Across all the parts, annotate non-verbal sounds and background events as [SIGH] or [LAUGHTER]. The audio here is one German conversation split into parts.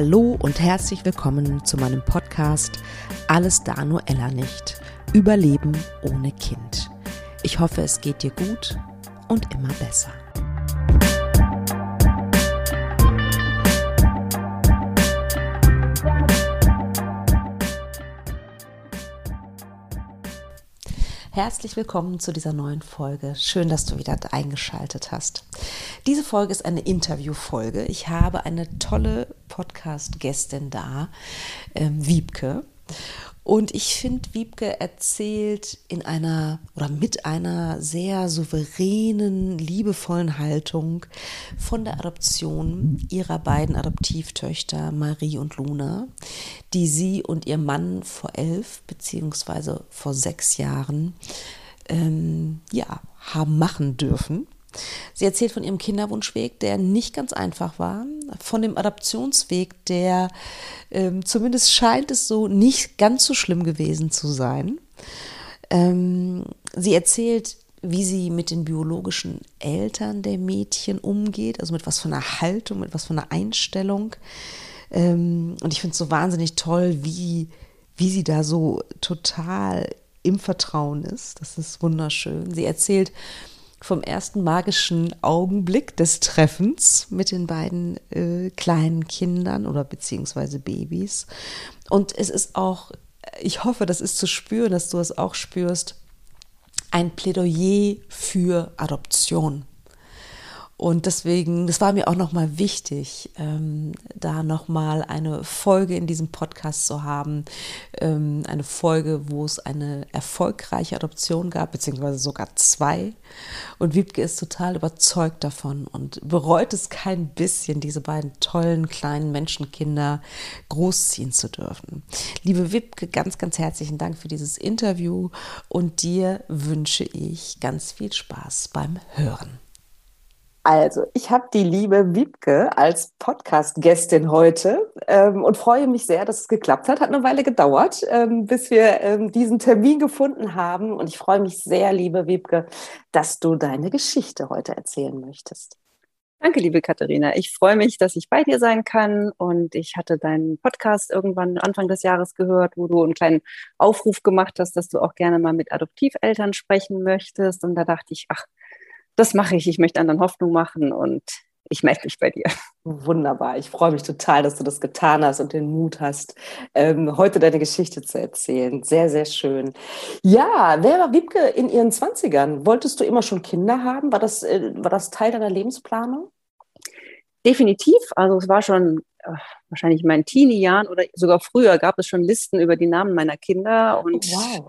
Hallo und herzlich willkommen zu meinem Podcast Alles da nur Ella nicht. Überleben ohne Kind. Ich hoffe, es geht dir gut und immer besser. Herzlich willkommen zu dieser neuen Folge. Schön, dass du wieder eingeschaltet hast. Diese Folge ist eine Interviewfolge. Ich habe eine tolle Podcast-Gästin da, ähm, Wiebke. Und ich finde, Wiebke erzählt in einer oder mit einer sehr souveränen, liebevollen Haltung von der Adoption ihrer beiden Adoptivtöchter Marie und Luna, die sie und ihr Mann vor elf beziehungsweise vor sechs Jahren ähm, ja, haben machen dürfen. Sie erzählt von ihrem Kinderwunschweg, der nicht ganz einfach war, von dem Adoptionsweg, der ähm, zumindest scheint es so nicht ganz so schlimm gewesen zu sein. Ähm, sie erzählt, wie sie mit den biologischen Eltern der Mädchen umgeht, also mit was von einer Haltung, mit was von einer Einstellung. Ähm, und ich finde es so wahnsinnig toll, wie, wie sie da so total im Vertrauen ist. Das ist wunderschön. Sie erzählt vom ersten magischen Augenblick des Treffens mit den beiden äh, kleinen Kindern oder beziehungsweise Babys. Und es ist auch, ich hoffe, das ist zu spüren, dass du es auch spürst, ein Plädoyer für Adoption. Und deswegen, das war mir auch nochmal wichtig, ähm, da nochmal eine Folge in diesem Podcast zu haben. Ähm, eine Folge, wo es eine erfolgreiche Adoption gab, beziehungsweise sogar zwei. Und Wiebke ist total überzeugt davon und bereut es kein bisschen, diese beiden tollen kleinen Menschenkinder großziehen zu dürfen. Liebe Wiebke, ganz, ganz herzlichen Dank für dieses Interview und dir wünsche ich ganz viel Spaß beim Hören. Also, ich habe die liebe Wiebke als Podcast-Gästin heute ähm, und freue mich sehr, dass es geklappt hat. Hat eine Weile gedauert, ähm, bis wir ähm, diesen Termin gefunden haben. Und ich freue mich sehr, liebe Wiebke, dass du deine Geschichte heute erzählen möchtest. Danke, liebe Katharina. Ich freue mich, dass ich bei dir sein kann. Und ich hatte deinen Podcast irgendwann Anfang des Jahres gehört, wo du einen kleinen Aufruf gemacht hast, dass du auch gerne mal mit Adoptiveltern sprechen möchtest. Und da dachte ich, ach, das mache ich. Ich möchte anderen Hoffnung machen und ich melde mich bei dir. Wunderbar. Ich freue mich total, dass du das getan hast und den Mut hast, ähm, heute deine Geschichte zu erzählen. Sehr, sehr schön. Ja, wer war Wiebke in ihren 20ern? Wolltest du immer schon Kinder haben? War das, äh, war das Teil deiner Lebensplanung? Definitiv. Also es war schon äh, wahrscheinlich in meinen Teenie-Jahren oder sogar früher gab es schon Listen über die Namen meiner Kinder. Und wow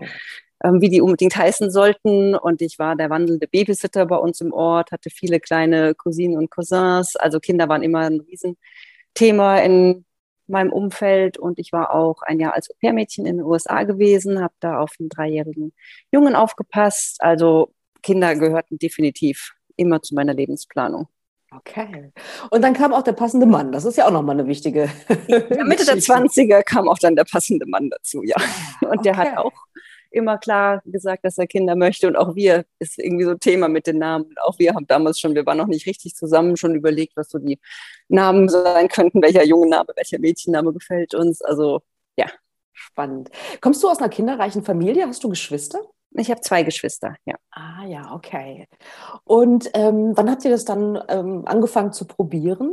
ähm, wie die unbedingt heißen sollten. Und ich war der wandelnde Babysitter bei uns im Ort, hatte viele kleine Cousinen und Cousins. Also Kinder waren immer ein Riesenthema in meinem Umfeld. Und ich war auch ein Jahr als Au-pair-Mädchen in den USA gewesen, habe da auf einen dreijährigen Jungen aufgepasst. Also Kinder gehörten definitiv immer zu meiner Lebensplanung. Okay. Und dann kam auch der passende Mann. Das ist ja auch nochmal eine wichtige. Ja, Mitte der 20er kam auch dann der passende Mann dazu, ja. Und okay. der hat auch immer klar gesagt, dass er Kinder möchte. Und auch wir ist irgendwie so Thema mit den Namen. Auch wir haben damals schon, wir waren noch nicht richtig zusammen, schon überlegt, was so die Namen sein könnten, welcher junge Name, welcher Mädchenname gefällt uns. Also ja. Spannend. Kommst du aus einer kinderreichen Familie? Hast du Geschwister? Ich habe zwei Geschwister, ja. Ah ja, okay. Und ähm, wann habt ihr das dann ähm, angefangen zu probieren?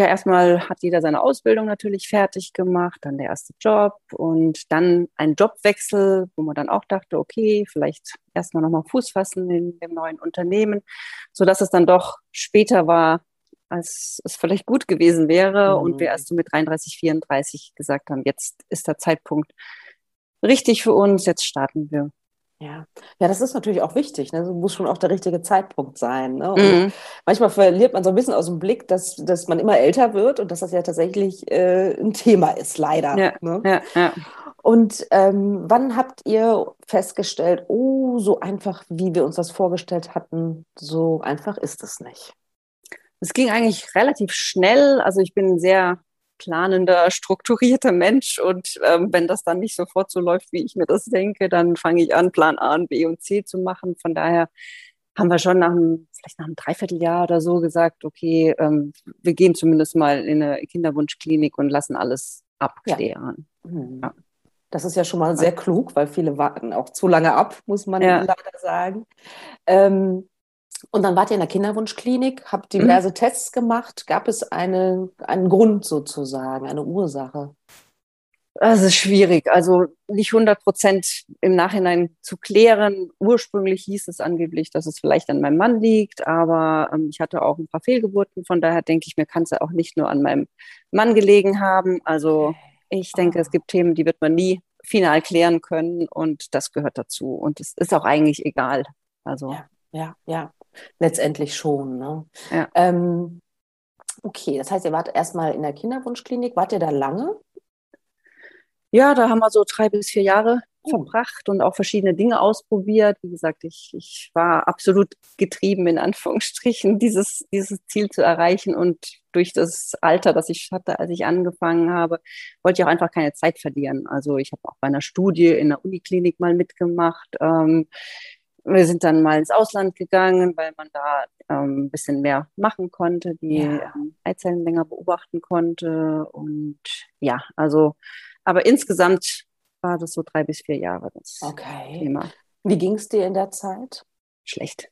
Ja, erstmal hat jeder seine Ausbildung natürlich fertig gemacht, dann der erste Job und dann ein Jobwechsel, wo man dann auch dachte, okay, vielleicht erstmal nochmal Fuß fassen in dem neuen Unternehmen, sodass es dann doch später war, als es vielleicht gut gewesen wäre mhm. und wir erst so mit 33, 34 gesagt haben, jetzt ist der Zeitpunkt richtig für uns, jetzt starten wir. Ja. ja, das ist natürlich auch wichtig. Ne? Das muss schon auch der richtige Zeitpunkt sein. Ne? Mhm. Manchmal verliert man so ein bisschen aus dem Blick, dass, dass man immer älter wird und dass das ja tatsächlich äh, ein Thema ist, leider. Ja, ne? ja, ja. Und ähm, wann habt ihr festgestellt, oh, so einfach, wie wir uns das vorgestellt hatten, so einfach ist es nicht? Es ging eigentlich relativ schnell. Also ich bin sehr planender, strukturierter Mensch. Und ähm, wenn das dann nicht sofort so läuft, wie ich mir das denke, dann fange ich an, Plan A, B und C zu machen. Von daher haben wir schon nach einem, vielleicht nach einem Dreivierteljahr oder so gesagt, okay, ähm, wir gehen zumindest mal in eine Kinderwunschklinik und lassen alles abklären. Ja. Mhm. Ja. Das ist ja schon mal sehr klug, weil viele warten auch zu lange ab, muss man ja. leider sagen. Ähm, und dann wart ihr in der Kinderwunschklinik, habt mhm. diverse mhm. Tests gemacht. Gab es eine, einen Grund sozusagen, eine Ursache? Es ist schwierig, also nicht 100 Prozent im Nachhinein zu klären. Ursprünglich hieß es angeblich, dass es vielleicht an meinem Mann liegt, aber ähm, ich hatte auch ein paar Fehlgeburten. Von daher denke ich mir, kann es ja auch nicht nur an meinem Mann gelegen haben. Also ich denke, es gibt Themen, die wird man nie final klären können und das gehört dazu. Und es ist auch eigentlich egal. Also ja, ja, ja. Letztendlich schon. Ne? Ja. Ähm, okay, das heißt, ihr wart erstmal in der Kinderwunschklinik. Wart ihr da lange? Ja, da haben wir so drei bis vier Jahre oh. verbracht und auch verschiedene Dinge ausprobiert. Wie gesagt, ich, ich war absolut getrieben, in Anführungsstrichen, [LAUGHS] dieses, dieses Ziel zu erreichen. Und durch das Alter, das ich hatte, als ich angefangen habe, wollte ich auch einfach keine Zeit verlieren. Also ich habe auch bei einer Studie in der Uniklinik mal mitgemacht. Ähm, wir sind dann mal ins Ausland gegangen, weil man da ähm, ein bisschen mehr machen konnte, die ja. ähm, Eizellen länger beobachten konnte. Und ja, also aber insgesamt war das so drei bis vier Jahre das okay. Thema. Wie ging es dir in der Zeit? Schlecht.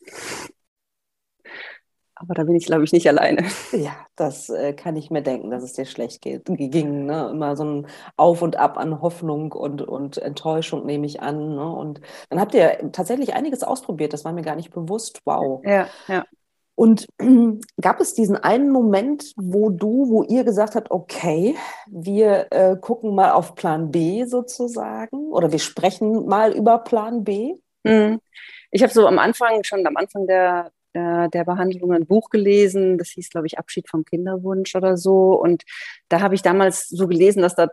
Aber da bin ich, glaube ich, nicht alleine. Ja, das äh, kann ich mir denken, dass es dir schlecht geht, ging. Ne? Immer so ein Auf und Ab an Hoffnung und, und Enttäuschung, nehme ich an. Ne? Und dann habt ihr tatsächlich einiges ausprobiert, das war mir gar nicht bewusst. Wow. Ja, ja. Und [CLEARS THROAT] gab es diesen einen Moment, wo du, wo ihr gesagt habt, okay, wir äh, gucken mal auf Plan B sozusagen oder wir sprechen mal über Plan B? Mhm. Ich habe so am Anfang, schon am Anfang der, der, der Behandlung ein Buch gelesen, das hieß, glaube ich, Abschied vom Kinderwunsch oder so. Und da habe ich damals so gelesen, dass da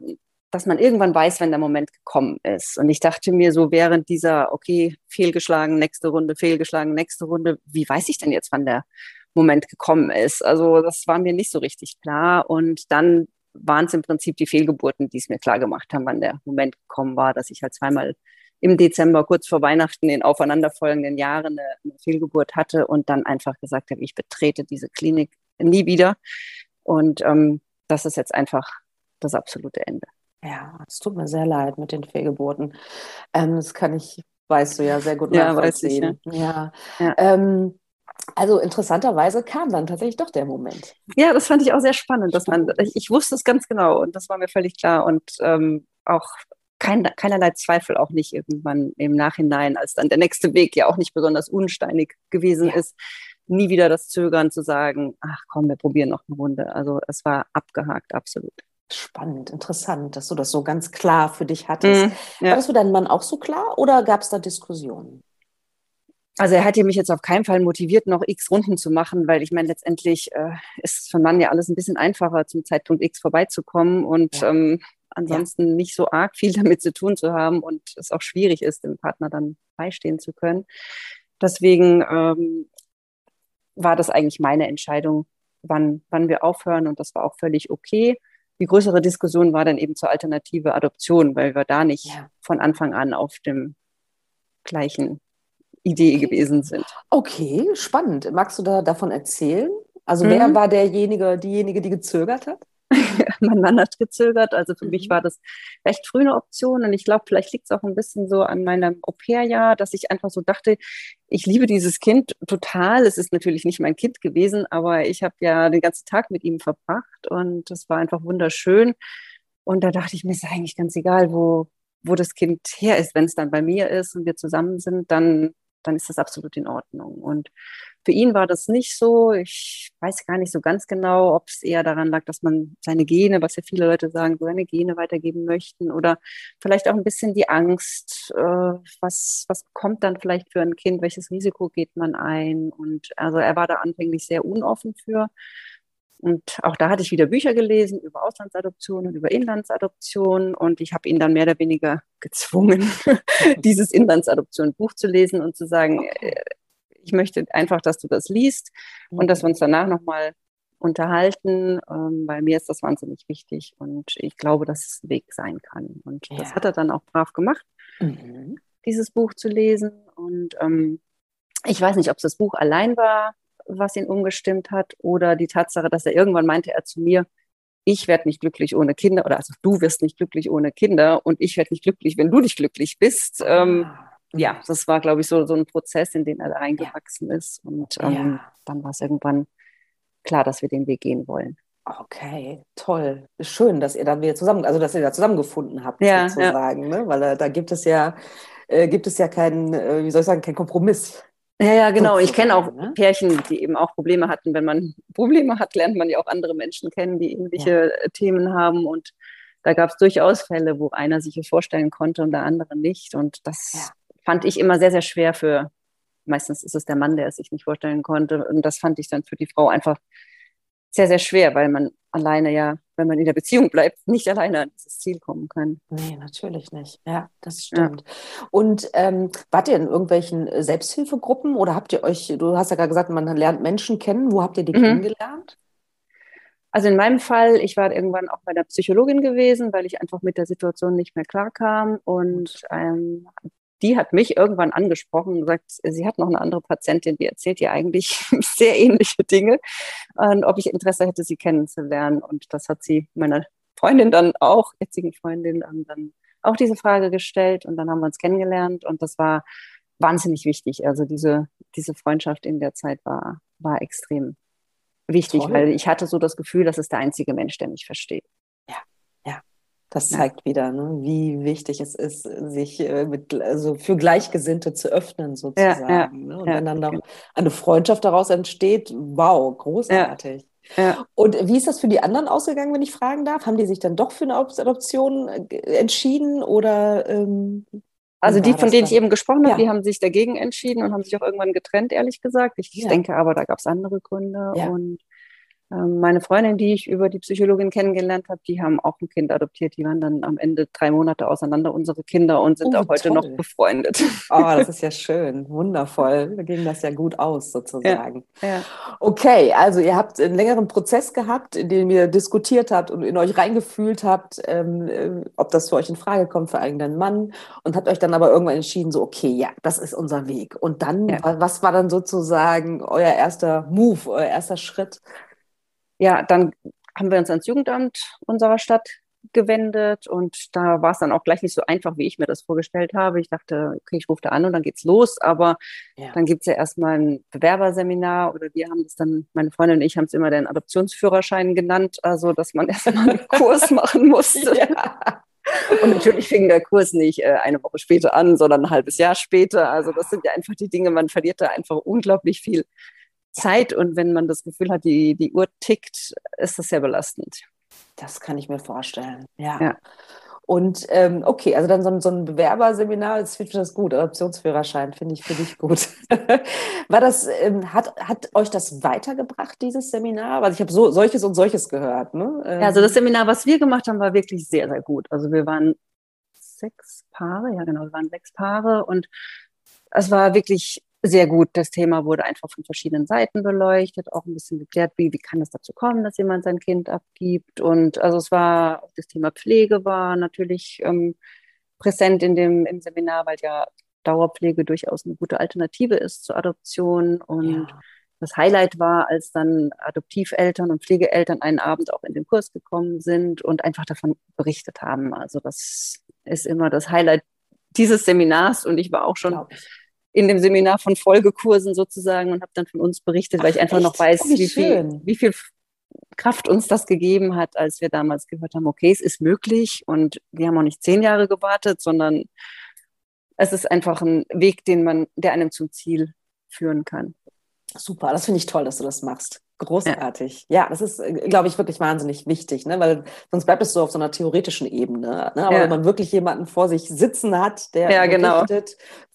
dass man irgendwann weiß, wenn der Moment gekommen ist. Und ich dachte mir so während dieser, okay, fehlgeschlagen, nächste Runde, fehlgeschlagen, nächste Runde, wie weiß ich denn jetzt, wann der Moment gekommen ist? Also das war mir nicht so richtig klar. Und dann waren es im Prinzip die Fehlgeburten, die es mir klar gemacht haben, wann der Moment gekommen war, dass ich halt zweimal im Dezember kurz vor Weihnachten in aufeinanderfolgenden Jahren eine, eine Fehlgeburt hatte und dann einfach gesagt habe, ich betrete diese Klinik nie wieder. Und ähm, das ist jetzt einfach das absolute Ende. Ja, es tut mir sehr leid mit den Fehlgeburten. Ähm, das kann ich, weißt du ja, sehr gut ja, nachvollziehen. Weiß ich, ja. ja. ja. Ähm, also interessanterweise kam dann tatsächlich doch der Moment. Ja, das fand ich auch sehr spannend, dass man, ich, ich wusste es ganz genau und das war mir völlig klar und ähm, auch kein, keinerlei Zweifel auch nicht irgendwann im Nachhinein, als dann der nächste Weg ja auch nicht besonders unsteinig gewesen ja. ist, nie wieder das Zögern zu sagen, ach komm, wir probieren noch eine Runde. Also es war abgehakt, absolut. Spannend, interessant, dass du das so ganz klar für dich hattest. Mm, ja. War das für deinen Mann auch so klar oder gab es da Diskussionen? Also er hat mich jetzt auf keinen Fall motiviert, noch x Runden zu machen, weil ich meine, letztendlich äh, ist für einen Mann ja alles ein bisschen einfacher, zum Zeitpunkt x vorbeizukommen und ja. ähm, ansonsten ja. nicht so arg viel damit zu tun zu haben und es auch schwierig ist, dem Partner dann beistehen zu können. Deswegen ähm, war das eigentlich meine Entscheidung, wann, wann wir aufhören und das war auch völlig okay. Die größere Diskussion war dann eben zur Alternative Adoption, weil wir da nicht ja. von Anfang an auf dem gleichen Idee okay. gewesen sind. Okay, spannend. Magst du da davon erzählen? Also mhm. wer war derjenige, diejenige, die gezögert hat? [LAUGHS] mein Mann hat gezögert. Also für mhm. mich war das recht früh eine Option. Und ich glaube, vielleicht liegt es auch ein bisschen so an meinem Au-pair-Jahr, dass ich einfach so dachte, ich liebe dieses Kind total. Es ist natürlich nicht mein Kind gewesen, aber ich habe ja den ganzen Tag mit ihm verbracht und es war einfach wunderschön. Und da dachte ich mir, es ist eigentlich ganz egal, wo, wo das Kind her ist. Wenn es dann bei mir ist und wir zusammen sind, dann, dann ist das absolut in Ordnung. Und für ihn war das nicht so. Ich weiß gar nicht so ganz genau, ob es eher daran lag, dass man seine Gene, was ja viele Leute sagen, seine Gene weitergeben möchten oder vielleicht auch ein bisschen die Angst, äh, was, was kommt dann vielleicht für ein Kind, welches Risiko geht man ein. Und also er war da anfänglich sehr unoffen für. Und auch da hatte ich wieder Bücher gelesen über Auslandsadoption und über Inlandsadoption. Und ich habe ihn dann mehr oder weniger gezwungen, [LAUGHS] dieses Inlandsadoption-Buch zu lesen und zu sagen, äh, ich möchte einfach, dass du das liest und dass wir uns danach nochmal unterhalten, ähm, weil mir ist das wahnsinnig wichtig und ich glaube, dass es ein Weg sein kann. Und ja. das hat er dann auch brav gemacht, mhm. dieses Buch zu lesen. Und ähm, ich weiß nicht, ob es das Buch allein war, was ihn umgestimmt hat, oder die Tatsache, dass er irgendwann meinte er zu mir, ich werde nicht glücklich ohne Kinder, oder also du wirst nicht glücklich ohne Kinder und ich werde nicht glücklich, wenn du nicht glücklich bist. Ähm, ah. Ja, das war, glaube ich, so, so ein Prozess, in den er da reingewachsen ja. ist. Und ähm, ja. dann war es irgendwann klar, dass wir den Weg gehen wollen. Okay, toll. Schön, dass ihr dann wieder zusammen, also dass ihr da zusammengefunden habt, ja, sozusagen, ja. Ne? weil äh, da gibt es ja, äh, gibt es ja keinen, äh, wie soll ich sagen, keinen Kompromiss. Ja, ja, genau. Ich kenne auch ne? Pärchen, die eben auch Probleme hatten. Wenn man [LAUGHS] Probleme hat, lernt man ja auch andere Menschen kennen, die ähnliche ja. Äh, Themen haben. Und da gab es durchaus Fälle, wo einer sich vorstellen konnte und der andere nicht. Und das. Fand ich immer sehr, sehr schwer für, meistens ist es der Mann, der es sich nicht vorstellen konnte. Und das fand ich dann für die Frau einfach sehr, sehr schwer, weil man alleine ja, wenn man in der Beziehung bleibt, nicht alleine an dieses Ziel kommen kann. Nee, natürlich nicht. Ja, das stimmt. Ja. Und ähm, wart ihr in irgendwelchen Selbsthilfegruppen oder habt ihr euch, du hast ja gerade gesagt, man lernt Menschen kennen. Wo habt ihr die mhm. kennengelernt? Also in meinem Fall, ich war irgendwann auch bei der Psychologin gewesen, weil ich einfach mit der Situation nicht mehr klarkam und ähm, die hat mich irgendwann angesprochen und gesagt, sie hat noch eine andere Patientin, die erzählt ihr eigentlich [LAUGHS] sehr ähnliche Dinge und ob ich Interesse hätte, sie kennenzulernen. Und das hat sie meiner Freundin dann auch, jetzigen Freundin, dann auch diese Frage gestellt und dann haben wir uns kennengelernt und das war wahnsinnig wichtig. Also diese, diese Freundschaft in der Zeit war, war extrem wichtig, Toll. weil ich hatte so das Gefühl, das ist der einzige Mensch, der mich versteht. Das zeigt wieder, ne, wie wichtig es ist, sich äh, mit, also für Gleichgesinnte zu öffnen, sozusagen. Ja, ja, ne? Und wenn dann noch eine Freundschaft daraus entsteht, wow, großartig. Und wie ist das für die anderen ausgegangen, wenn ich fragen darf? Haben die sich dann doch für eine Adoption äh, entschieden oder? Ähm, also die, von denen dann? ich eben gesprochen habe, die haben sich dagegen entschieden und haben sich auch irgendwann getrennt, ehrlich gesagt. Ich, ich denke aber, da gab es andere Gründe. Und meine Freundin, die ich über die Psychologin kennengelernt habe, die haben auch ein Kind adoptiert. Die waren dann am Ende drei Monate auseinander, unsere Kinder, und sind oh, auch heute toll. noch befreundet. Oh, [LAUGHS] das ist ja schön, wundervoll. Da ging das ja gut aus, sozusagen. Ja, ja. Okay, also ihr habt einen längeren Prozess gehabt, in dem ihr diskutiert habt und in euch reingefühlt habt, ähm, äh, ob das für euch in Frage kommt für eigenen Mann und habt euch dann aber irgendwann entschieden, so, okay, ja, das ist unser Weg. Und dann, ja. was war dann sozusagen euer erster Move, euer erster Schritt? Ja, dann haben wir uns ans Jugendamt unserer Stadt gewendet und da war es dann auch gleich nicht so einfach, wie ich mir das vorgestellt habe. Ich dachte, okay, ich rufe da an und dann geht's los, aber ja. dann gibt es ja erstmal ein Bewerberseminar oder wir haben das dann, meine Freundin und ich haben es immer den Adoptionsführerschein genannt, also dass man [LAUGHS] erstmal einen Kurs machen musste. Ja. Und natürlich fing der Kurs nicht äh, eine Woche später an, sondern ein halbes Jahr später. Also das sind ja einfach die Dinge, man verliert da einfach unglaublich viel Zeit und wenn man das Gefühl hat, die, die Uhr tickt, ist das sehr belastend. Das kann ich mir vorstellen, ja. ja. Und ähm, okay, also dann so ein, so ein Bewerberseminar, das finde ich das gut, Adoptionsführerschein finde ich, finde ich gut. [LAUGHS] War das, ähm, hat, hat euch das weitergebracht, dieses Seminar? Weil ich habe so, solches und solches gehört. Ne? Ähm, ja, also das Seminar, was wir gemacht haben, war wirklich sehr, sehr gut. Also wir waren sechs Paare, ja genau, wir waren sechs Paare und es war wirklich sehr gut. Das Thema wurde einfach von verschiedenen Seiten beleuchtet, auch ein bisschen geklärt, wie, wie kann es dazu kommen, dass jemand sein Kind abgibt. Und also es war, auch das Thema Pflege war natürlich ähm, präsent in dem, im Seminar, weil ja Dauerpflege durchaus eine gute Alternative ist zur Adoption. Und ja. das Highlight war, als dann Adoptiveltern und Pflegeeltern einen Abend auch in den Kurs gekommen sind und einfach davon berichtet haben. Also das ist immer das Highlight dieses Seminars und ich war auch schon in dem Seminar von Folgekursen sozusagen und habe dann von uns berichtet, weil ich einfach echt? noch weiß, oh, wie, wie, viel, wie viel Kraft uns das gegeben hat, als wir damals gehört haben, okay, es ist möglich und wir haben auch nicht zehn Jahre gewartet, sondern es ist einfach ein Weg, den man, der einem zum Ziel führen kann. Super, das finde ich toll, dass du das machst. Großartig. Ja, ja das ist, äh, glaube ich, wirklich wahnsinnig wichtig, ne? weil sonst bleibt es so auf so einer theoretischen Ebene. Ne? Aber ja. wenn man wirklich jemanden vor sich sitzen hat, der ja, genau.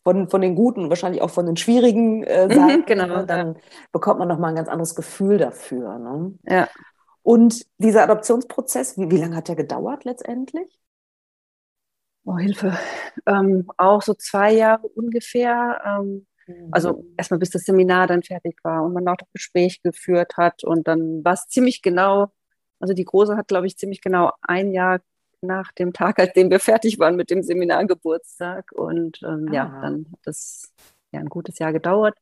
von, von den guten, wahrscheinlich auch von den schwierigen äh, mhm, Seiten, mhm, genau, ne? dann bekommt man nochmal ein ganz anderes Gefühl dafür. Ne? Ja. Und dieser Adoptionsprozess, wie, wie lange hat der gedauert letztendlich? Oh, Hilfe. Ähm, auch so zwei Jahre ungefähr. Ähm, also mhm. erstmal bis das Seminar dann fertig war und man auch das Gespräch geführt hat und dann war es ziemlich genau, also die Große hat, glaube ich, ziemlich genau ein Jahr nach dem Tag, als dem wir fertig waren mit dem Seminargeburtstag und ähm, ah. ja, dann hat das ja ein gutes Jahr gedauert.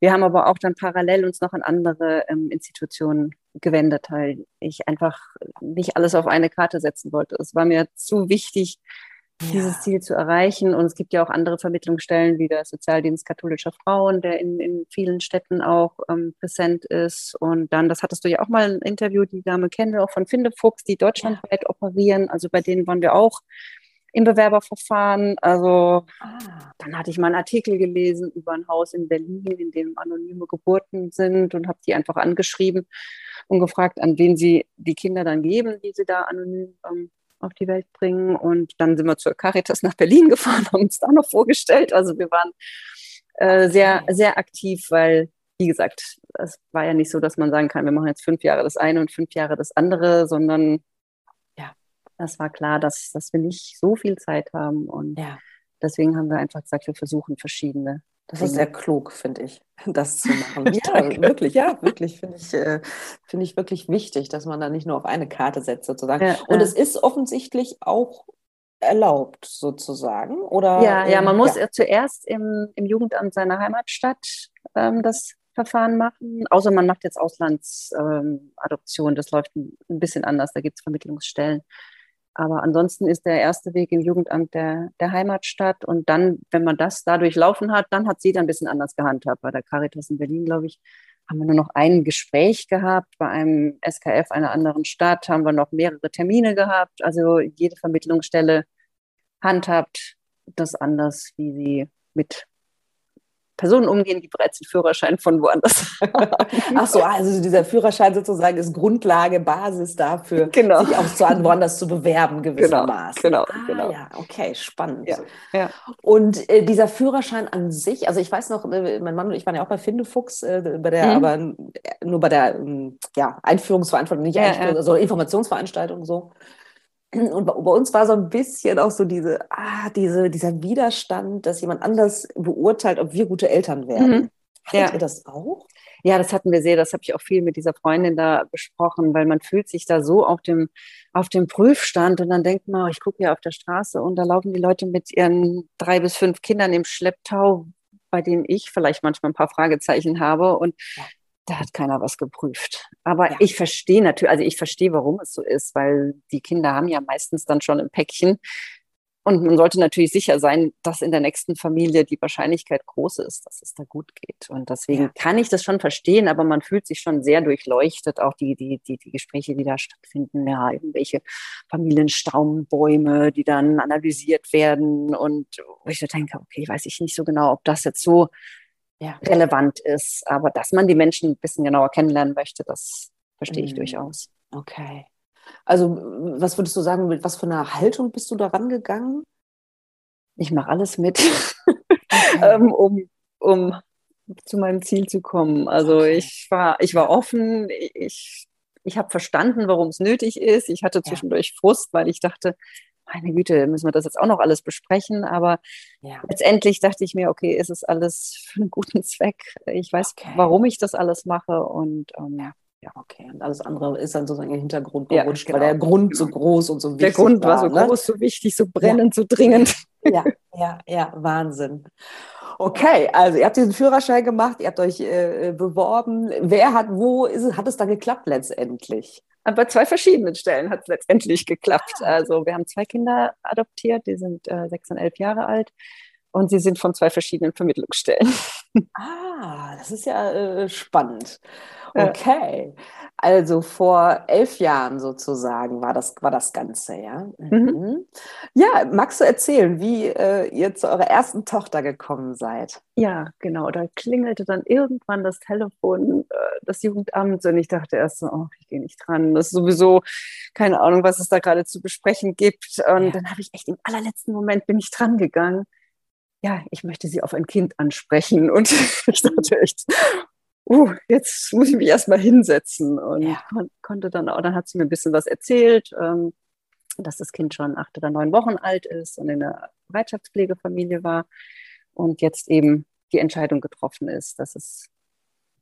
Wir haben aber auch dann parallel uns noch an andere ähm, Institutionen gewendet, weil ich einfach nicht alles auf eine Karte setzen wollte. Es war mir zu wichtig. Dieses Ziel zu erreichen. Und es gibt ja auch andere Vermittlungsstellen wie der Sozialdienst katholischer Frauen, der in, in vielen Städten auch ähm, präsent ist. Und dann, das hattest du ja auch mal ein Interview, die Dame kennen wir auch von Findefuchs, die deutschlandweit ja. operieren. Also bei denen waren wir auch im Bewerberverfahren. Also ah. dann hatte ich mal einen Artikel gelesen über ein Haus in Berlin, in dem anonyme Geburten sind und habe die einfach angeschrieben und gefragt, an wen sie die Kinder dann geben, die sie da anonym ähm, auf die Welt bringen. Und dann sind wir zur Caritas nach Berlin gefahren, [LAUGHS] haben uns da noch vorgestellt. Also wir waren äh, sehr, sehr aktiv, weil, wie gesagt, es war ja nicht so, dass man sagen kann, wir machen jetzt fünf Jahre das eine und fünf Jahre das andere, sondern das war klar, dass, dass wir nicht so viel Zeit haben. Und ja. deswegen haben wir einfach gesagt, wir versuchen verschiedene. Das Dinge. ist sehr klug, finde ich, [LAUGHS] das zu [LAUGHS] machen. ja, wirklich, ja, wirklich, finde ich, äh, find ich wirklich wichtig, dass man da nicht nur auf eine Karte setzt, sozusagen. Ja, und ja. es ist offensichtlich auch erlaubt, sozusagen, oder? Ja, ja, man muss ja. zuerst im, im Jugendamt seiner Heimatstadt ähm, das Verfahren machen, außer man macht jetzt Auslandsadoption, ähm, das läuft ein bisschen anders, da gibt es Vermittlungsstellen. Aber ansonsten ist der erste Weg im Jugendamt der, der Heimatstadt. Und dann, wenn man das dadurch laufen hat, dann hat sie dann ein bisschen anders gehandhabt. Bei der Caritas in Berlin, glaube ich, haben wir nur noch ein Gespräch gehabt. Bei einem SKF einer anderen Stadt haben wir noch mehrere Termine gehabt. Also jede Vermittlungsstelle handhabt das anders, wie sie mit Personen umgehen, die bereits den Führerschein von woanders haben. [LAUGHS] Ach so, also dieser Führerschein sozusagen ist Grundlage, Basis dafür, [LAUGHS] genau. sich auch zu woanders zu bewerben gewissermaßen. Genau, genau, ah, genau. Ja, okay, spannend. Ja, ja. Und äh, dieser Führerschein an sich, also ich weiß noch, äh, mein Mann und ich waren ja auch bei Findefuchs, äh, bei der, mhm. aber äh, nur bei der ja, Einführungsveranstaltung, nicht ja, Einführung, also Informationsveranstaltung so. Und bei uns war so ein bisschen auch so diese, ah, diese, dieser Widerstand, dass jemand anders beurteilt, ob wir gute Eltern werden. Mhm. Hattet ja. ihr das auch? Ja, das hatten wir sehr. Das habe ich auch viel mit dieser Freundin da besprochen, weil man fühlt sich da so auf dem, auf dem Prüfstand und dann denkt man, ich gucke ja auf der Straße und da laufen die Leute mit ihren drei bis fünf Kindern im Schlepptau, bei denen ich vielleicht manchmal ein paar Fragezeichen habe. Und ja da hat keiner was geprüft. Aber ja. ich verstehe natürlich, also ich verstehe, warum es so ist, weil die Kinder haben ja meistens dann schon ein Päckchen. Und man sollte natürlich sicher sein, dass in der nächsten Familie die Wahrscheinlichkeit groß ist, dass es da gut geht. Und deswegen ja. kann ich das schon verstehen, aber man fühlt sich schon sehr durchleuchtet, auch die, die, die, die Gespräche, die da stattfinden, ja, irgendwelche Familienstaumbäume, die dann analysiert werden. Und wo ich so denke, okay, weiß ich nicht so genau, ob das jetzt so ja. relevant ist. Aber dass man die Menschen ein bisschen genauer kennenlernen möchte, das verstehe ich mhm. durchaus. Okay. Also, was würdest du sagen, mit was für einer Haltung bist du da rangegangen? Ich mache alles mit, okay. [LAUGHS] ähm, um, um zu meinem Ziel zu kommen. Also okay. ich war, ich war offen, ich, ich habe verstanden, warum es nötig ist. Ich hatte zwischendurch ja. Frust, weil ich dachte, meine Güte, müssen wir das jetzt auch noch alles besprechen. Aber ja. letztendlich dachte ich mir, okay, ist es alles [LAUGHS] für einen guten Zweck. Ich weiß, okay. warum ich das alles mache und ähm, ja. Ja, okay. Und alles andere ist dann sozusagen im Hintergrund gerutscht, ja, genau. weil der Grund so groß und so wichtig war. Der Grund war, war so ne? groß, so wichtig, so brennend, ja. so dringend. Ja, ja, ja, Wahnsinn. Okay, also ihr habt diesen Führerschein gemacht, ihr habt euch äh, beworben. Wer hat, wo ist es, hat es dann geklappt letztendlich? Bei zwei verschiedenen Stellen hat es letztendlich geklappt. Ah. Also wir haben zwei Kinder adoptiert, die sind äh, sechs und elf Jahre alt und sie sind von zwei verschiedenen Vermittlungsstellen. [LAUGHS] Ah, das ist ja äh, spannend. Okay, also vor elf Jahren sozusagen war das, war das Ganze, ja. Mhm. mhm. Ja, magst du erzählen, wie äh, ihr zu eurer ersten Tochter gekommen seid? Ja, genau. Da klingelte dann irgendwann das Telefon äh, des Jugendamts und ich dachte erst so, oh, ich gehe nicht dran. Das ist sowieso keine Ahnung, was es da gerade zu besprechen gibt. Und ja. dann habe ich echt im allerletzten Moment bin ich dran gegangen ja, ich möchte sie auf ein Kind ansprechen. [LAUGHS] Und ich dachte echt, uh, jetzt muss ich mich erstmal hinsetzen. Und ja. kon konnte dann auch, dann hat sie mir ein bisschen was erzählt, ähm, dass das Kind schon acht oder neun Wochen alt ist und in einer Bereitschaftspflegefamilie war und jetzt eben die Entscheidung getroffen ist, dass es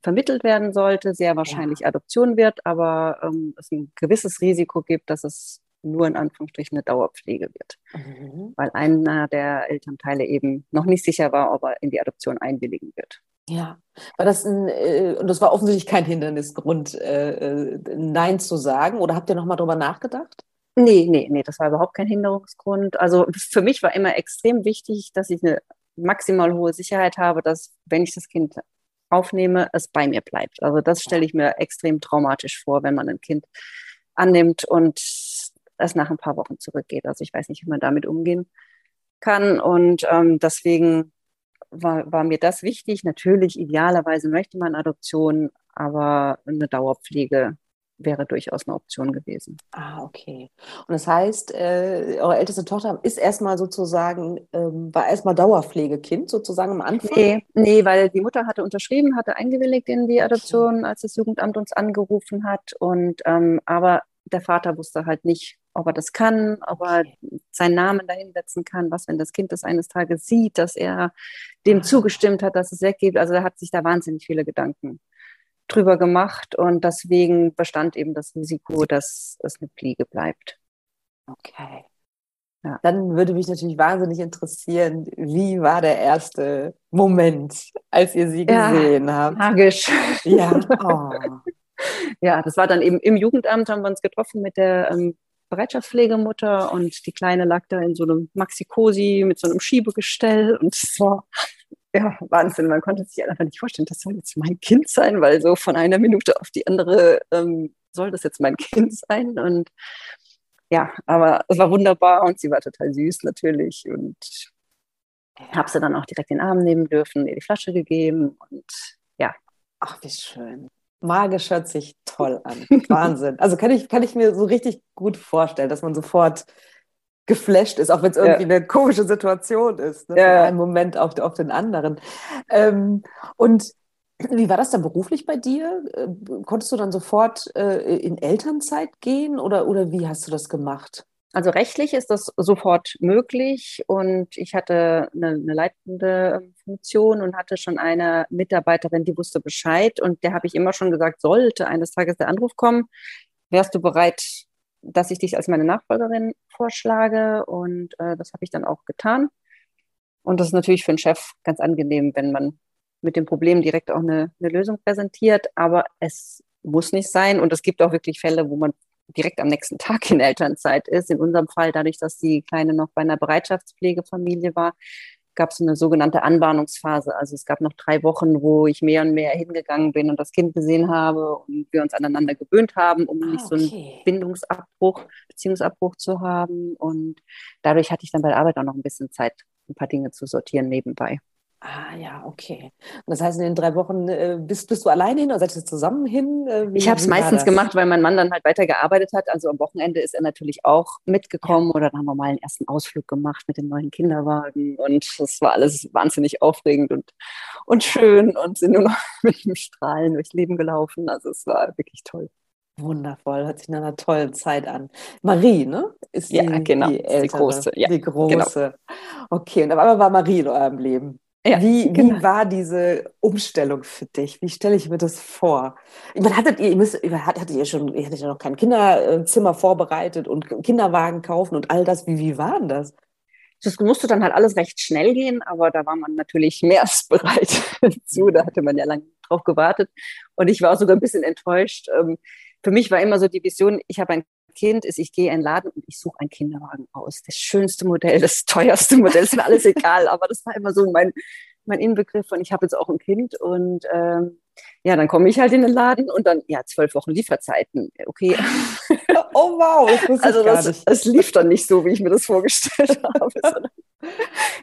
vermittelt werden sollte, sehr wahrscheinlich ja. Adoption wird, aber ähm, es ein gewisses Risiko gibt, dass es nur in Anführungsstrichen eine Dauerpflege wird. Mhm. Weil einer der Elternteile eben noch nicht sicher war, ob er in die Adoption einwilligen wird. Ja, war das ein, äh, und das war offensichtlich kein Hindernisgrund, äh, äh Nein zu sagen, oder habt ihr nochmal drüber nachgedacht? Nee, nee, nee, das war überhaupt kein Hinderungsgrund. Also für mich war immer extrem wichtig, dass ich eine maximal hohe Sicherheit habe, dass, wenn ich das Kind aufnehme, es bei mir bleibt. Also das stelle ich mir extrem traumatisch vor, wenn man ein Kind annimmt und es nach ein paar Wochen zurückgeht. Also ich weiß nicht, wie man damit umgehen kann. Und ähm, deswegen war, war mir das wichtig. Natürlich, idealerweise möchte man Adoption, aber eine Dauerpflege wäre durchaus eine Option gewesen. Ah, okay. Und das heißt, äh, eure älteste Tochter ist erstmal sozusagen, ähm, war erstmal Dauerpflegekind sozusagen am Anfang? Nee, nee, weil die Mutter hatte unterschrieben, hatte eingewilligt in die Adoption, als das Jugendamt uns angerufen hat. Und ähm, aber der Vater wusste halt nicht, ob er das kann, ob er seinen Namen dahinsetzen kann, was, wenn das Kind das eines Tages sieht, dass er dem ah. zugestimmt hat, dass es weggeht. Also er hat sich da wahnsinnig viele Gedanken drüber gemacht und deswegen bestand eben das Risiko, dass es eine Fliege bleibt. Okay. Ja. Dann würde mich natürlich wahnsinnig interessieren, wie war der erste Moment, als ihr sie gesehen ja, habt? Magisch. Ja. Oh. ja, das war dann eben im Jugendamt, haben wir uns getroffen mit der ähm, Bereitschaftspflegemutter und die Kleine lag da in so einem Maxi-Cosi mit so einem Schiebegestell und war ja, Wahnsinn. Man konnte sich einfach nicht vorstellen, das soll jetzt mein Kind sein, weil so von einer Minute auf die andere ähm, soll das jetzt mein Kind sein. Und ja, aber es war wunderbar und sie war total süß natürlich und habe sie dann auch direkt in den Arm nehmen dürfen, ihr die Flasche gegeben und ja. Ach, wie schön. Magisch hört sich toll an. [LAUGHS] Wahnsinn. Also kann ich, kann ich mir so richtig gut vorstellen, dass man sofort geflasht ist, auch wenn es irgendwie ja. eine komische Situation ist, ne? ja. von einem Moment auf, auf den anderen. Ähm, und wie war das dann beruflich bei dir? Äh, konntest du dann sofort äh, in Elternzeit gehen oder, oder wie hast du das gemacht? Also rechtlich ist das sofort möglich und ich hatte eine, eine, leitende Funktion und hatte schon eine Mitarbeiterin, die wusste Bescheid und der habe ich immer schon gesagt, sollte eines Tages der Anruf kommen, wärst du bereit, dass ich dich als meine Nachfolgerin vorschlage und äh, das habe ich dann auch getan. Und das ist natürlich für einen Chef ganz angenehm, wenn man mit dem Problem direkt auch eine, eine Lösung präsentiert, aber es muss nicht sein und es gibt auch wirklich Fälle, wo man direkt am nächsten [LAUGHS] Tag in Elternzeit ist. In unserem Fall, dadurch, dass die Kleine noch bei einer Bereitschaftspflegefamilie war, gab es eine sogenannte Anbahnungsphase. Also es gab noch drei Wochen, wo ich mehr und mehr hingegangen bin und das Kind gesehen habe und wir uns aneinander gewöhnt haben, um ah, nicht okay. so einen Bindungsabbruch, Beziehungsabbruch zu haben. Und dadurch hatte ich dann bei der Arbeit auch noch ein bisschen Zeit, ein paar Dinge zu sortieren nebenbei. Ah ja, okay. Und das heißt, in den drei Wochen äh, bist, bist du alleine hin oder seid ihr zusammen hin? Äh, wie, ich habe es meistens gemacht, weil mein Mann dann halt weitergearbeitet hat. Also am Wochenende ist er natürlich auch mitgekommen ja. oder dann haben wir mal einen ersten Ausflug gemacht mit dem neuen Kinderwagen und das war alles wahnsinnig aufregend und, und schön und sind nur noch [LAUGHS] mit dem Strahlen durchs Leben gelaufen. Also es war wirklich toll. Wundervoll, hört sich nach einer tollen Zeit an. Marie, ne? Ist die, ja, genau, die, ältere, die große. Ja, die genau. große. Genau. Okay, und auf einmal war Marie in eurem Leben. Ja, wie, genau. wie war diese Umstellung für dich? Wie stelle ich mir das vor? Ich meine, hattet ihr, ihr müsst, hattet ihr schon, ihr hattet ja noch kein Kinderzimmer vorbereitet und Kinderwagen kaufen und all das. Wie, wie war denn das? Das musste dann halt alles recht schnell gehen, aber da war man natürlich [LAUGHS] mehr als bereit [LAUGHS] zu. Da hatte man ja lange drauf gewartet. Und ich war auch sogar ein bisschen enttäuscht. Ähm, für mich war immer so die Vision, ich habe ein Kind ist, ich gehe in den Laden und ich suche einen Kinderwagen aus. Das schönste Modell, das [LAUGHS] teuerste Modell, ist mir alles egal. Aber das war immer so mein, mein Inbegriff und ich habe jetzt auch ein Kind und ähm, ja, dann komme ich halt in den Laden und dann, ja, zwölf Wochen Lieferzeiten. Okay. [LAUGHS] oh wow, das also das, das lief dann nicht so, wie ich mir das vorgestellt [LAUGHS] habe.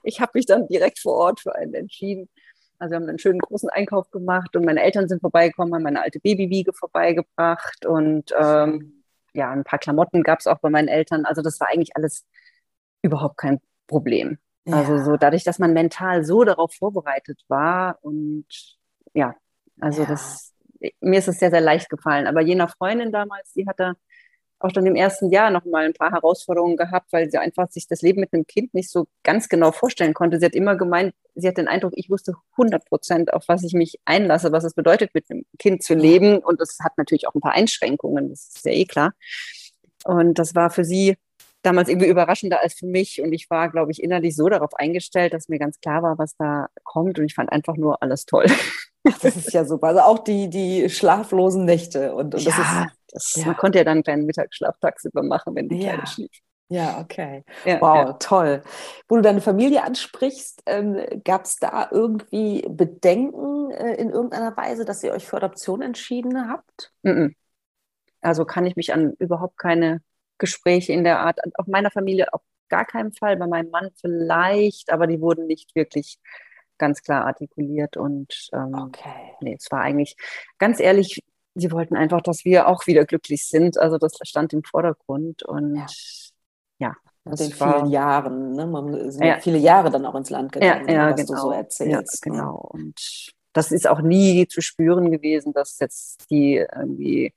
ich habe mich dann direkt vor Ort für einen entschieden. Also wir haben einen schönen großen Einkauf gemacht und meine Eltern sind vorbeigekommen, haben meine alte Babywiege vorbeigebracht und ähm, ja, ein paar Klamotten gab es auch bei meinen Eltern. Also das war eigentlich alles überhaupt kein Problem. Ja. Also so dadurch, dass man mental so darauf vorbereitet war und ja, also ja. das, mir ist es sehr, sehr leicht gefallen. Aber jener Freundin damals, die hatte auch schon im ersten Jahr noch mal ein paar Herausforderungen gehabt, weil sie einfach sich das Leben mit einem Kind nicht so ganz genau vorstellen konnte. Sie hat immer gemeint, sie hat den Eindruck, ich wusste 100 Prozent, auf was ich mich einlasse, was es bedeutet, mit einem Kind zu leben. Und das hat natürlich auch ein paar Einschränkungen, das ist ja eh klar. Und das war für sie damals irgendwie überraschender als für mich. Und ich war, glaube ich, innerlich so darauf eingestellt, dass mir ganz klar war, was da kommt. Und ich fand einfach nur alles toll. Das ist ja super. Also auch die, die schlaflosen Nächte. Und, und das ja, ist, das, ja. man konnte ja dann einen kleinen Mittagsschlaf tagsüber machen, wenn die ja. Kleine schlief. Ja, okay. Ja, wow, ja. toll. Wo du deine Familie ansprichst, ähm, gab es da irgendwie Bedenken äh, in irgendeiner Weise, dass ihr euch für Adoption entschieden habt? Also kann ich mich an überhaupt keine Gespräche in der Art, auch meiner Familie auf gar keinen Fall, bei meinem Mann vielleicht, aber die wurden nicht wirklich ganz klar artikuliert und ähm, okay. nee, es war eigentlich ganz ehrlich, sie wollten einfach, dass wir auch wieder glücklich sind. Also das stand im Vordergrund und ja. ja das in vielen Jahren, ne? Man sind ja. viele Jahre dann auch ins Land gegangen, ja, ja, was genau. du so erzählst. Ja, ne? genau. Und das ist auch nie zu spüren gewesen, dass jetzt die irgendwie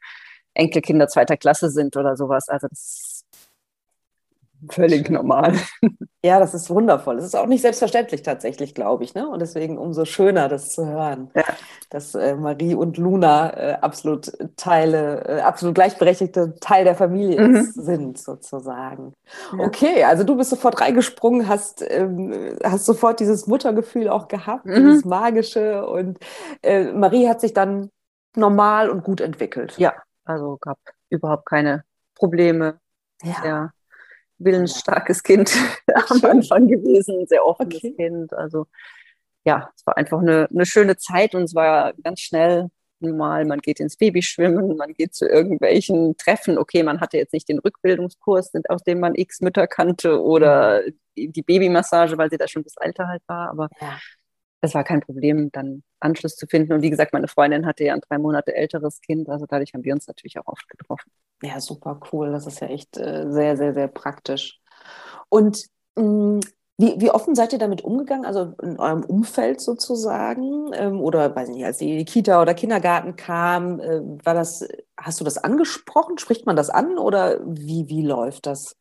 Enkelkinder zweiter Klasse sind oder sowas. Also das völlig normal. Ja, das ist wundervoll. Es ist auch nicht selbstverständlich tatsächlich, glaube ich. Ne? Und deswegen umso schöner, das zu hören, ja. dass äh, Marie und Luna äh, absolut Teile, äh, absolut gleichberechtigte Teil der Familie mhm. ist, sind, sozusagen. Ja. Okay, also du bist sofort reingesprungen, hast, ähm, hast sofort dieses Muttergefühl auch gehabt, mhm. dieses magische. Und äh, Marie hat sich dann normal und gut entwickelt. Ja, also gab überhaupt keine Probleme. Ja. ja willensstarkes Kind [LAUGHS] am Anfang gewesen, ein sehr offenes okay. Kind. Also ja, es war einfach eine, eine schöne Zeit und es war ganz schnell normal. Man geht ins Babyschwimmen, man geht zu irgendwelchen Treffen. Okay, man hatte jetzt nicht den Rückbildungskurs, aus dem man x Mütter kannte oder die Babymassage, weil sie da schon das Alter halt war, aber ja. Es war kein Problem, dann Anschluss zu finden. Und wie gesagt, meine Freundin hatte ja ein drei Monate älteres Kind, also dadurch haben wir uns natürlich auch oft getroffen. Ja, super cool. Das ist ja echt äh, sehr, sehr, sehr praktisch. Und mh, mm, wie, wie offen seid ihr damit umgegangen? Also in eurem Umfeld sozusagen? Ähm, oder weiß nicht, als die Kita oder Kindergarten kam, äh, war das, hast du das angesprochen? Spricht man das an oder wie, wie läuft das?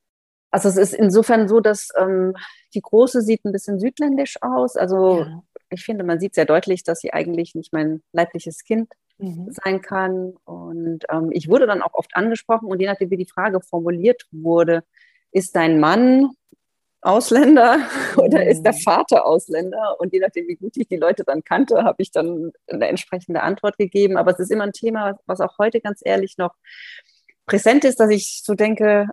Also es ist insofern so, dass ähm, die Große sieht ein bisschen südländisch aus. Also ja. ich finde, man sieht sehr deutlich, dass sie eigentlich nicht mein leibliches Kind mhm. sein kann. Und ähm, ich wurde dann auch oft angesprochen und je nachdem, wie die Frage formuliert wurde, ist dein Mann Ausländer [LAUGHS] oder ist der mhm. Vater Ausländer? Und je nachdem, wie gut ich die Leute dann kannte, habe ich dann eine entsprechende Antwort gegeben. Aber es ist immer ein Thema, was auch heute ganz ehrlich noch präsent ist, dass ich so denke,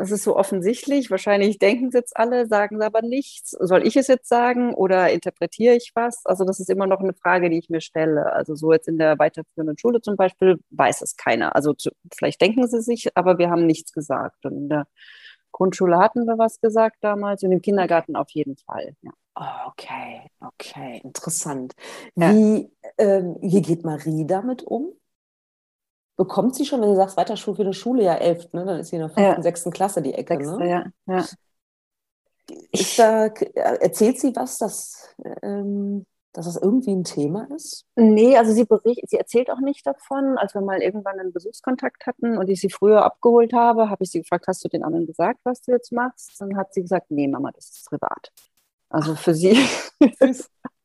es ist so offensichtlich. Wahrscheinlich denken es jetzt alle, sagen sie aber nichts. Soll ich es jetzt sagen oder interpretiere ich was? Also das ist immer noch eine Frage, die ich mir stelle. Also so jetzt in der weiterführenden Schule zum Beispiel weiß es keiner. Also zu, vielleicht denken sie sich, aber wir haben nichts gesagt. Und in der Grundschule hatten wir was gesagt damals und im Kindergarten auf jeden Fall. Ja. Oh, okay, okay, interessant. Wie, ja. ähm, wie geht Marie damit um? Bekommt sie schon, wenn du sagst, weiter für eine Schule, ja elf, ne? dann ist sie in der fünften, ja. sechsten Klasse die Ecke. Sechste, ne? ja, ja. Ist da, erzählt sie was, dass, ähm, dass das irgendwie ein Thema ist? Nee, also sie, bericht, sie erzählt auch nicht davon. Als wir mal irgendwann einen Besuchskontakt hatten und ich sie früher abgeholt habe, habe ich sie gefragt, hast du den anderen gesagt, was du jetzt machst? Dann hat sie gesagt, nee, Mama, das ist privat. Also für sie [LAUGHS] [LAUGHS]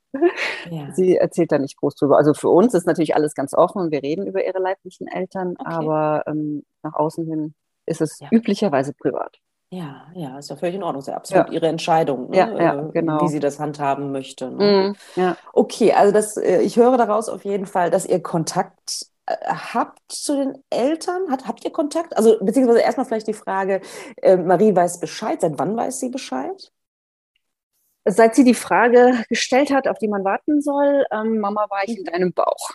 Ja. Sie erzählt da nicht groß drüber. Also für uns ist natürlich alles ganz offen und wir reden über ihre leiblichen Eltern, okay. aber ähm, nach außen hin ist es ja. üblicherweise privat. Ja, ja, ist ja völlig in Ordnung. Ist ja absolut ja. ihre Entscheidung, ne? ja, ja, äh, genau. wie sie das handhaben möchte. Ne? Mm, ja. Okay, also das, äh, ich höre daraus auf jeden Fall, dass ihr Kontakt äh, habt zu den Eltern? Hat, habt ihr Kontakt? Also beziehungsweise erstmal vielleicht die Frage, äh, Marie weiß Bescheid. Seit wann weiß sie Bescheid? Seit sie die Frage gestellt hat, auf die man warten soll, ähm, Mama, war ich in deinem Bauch?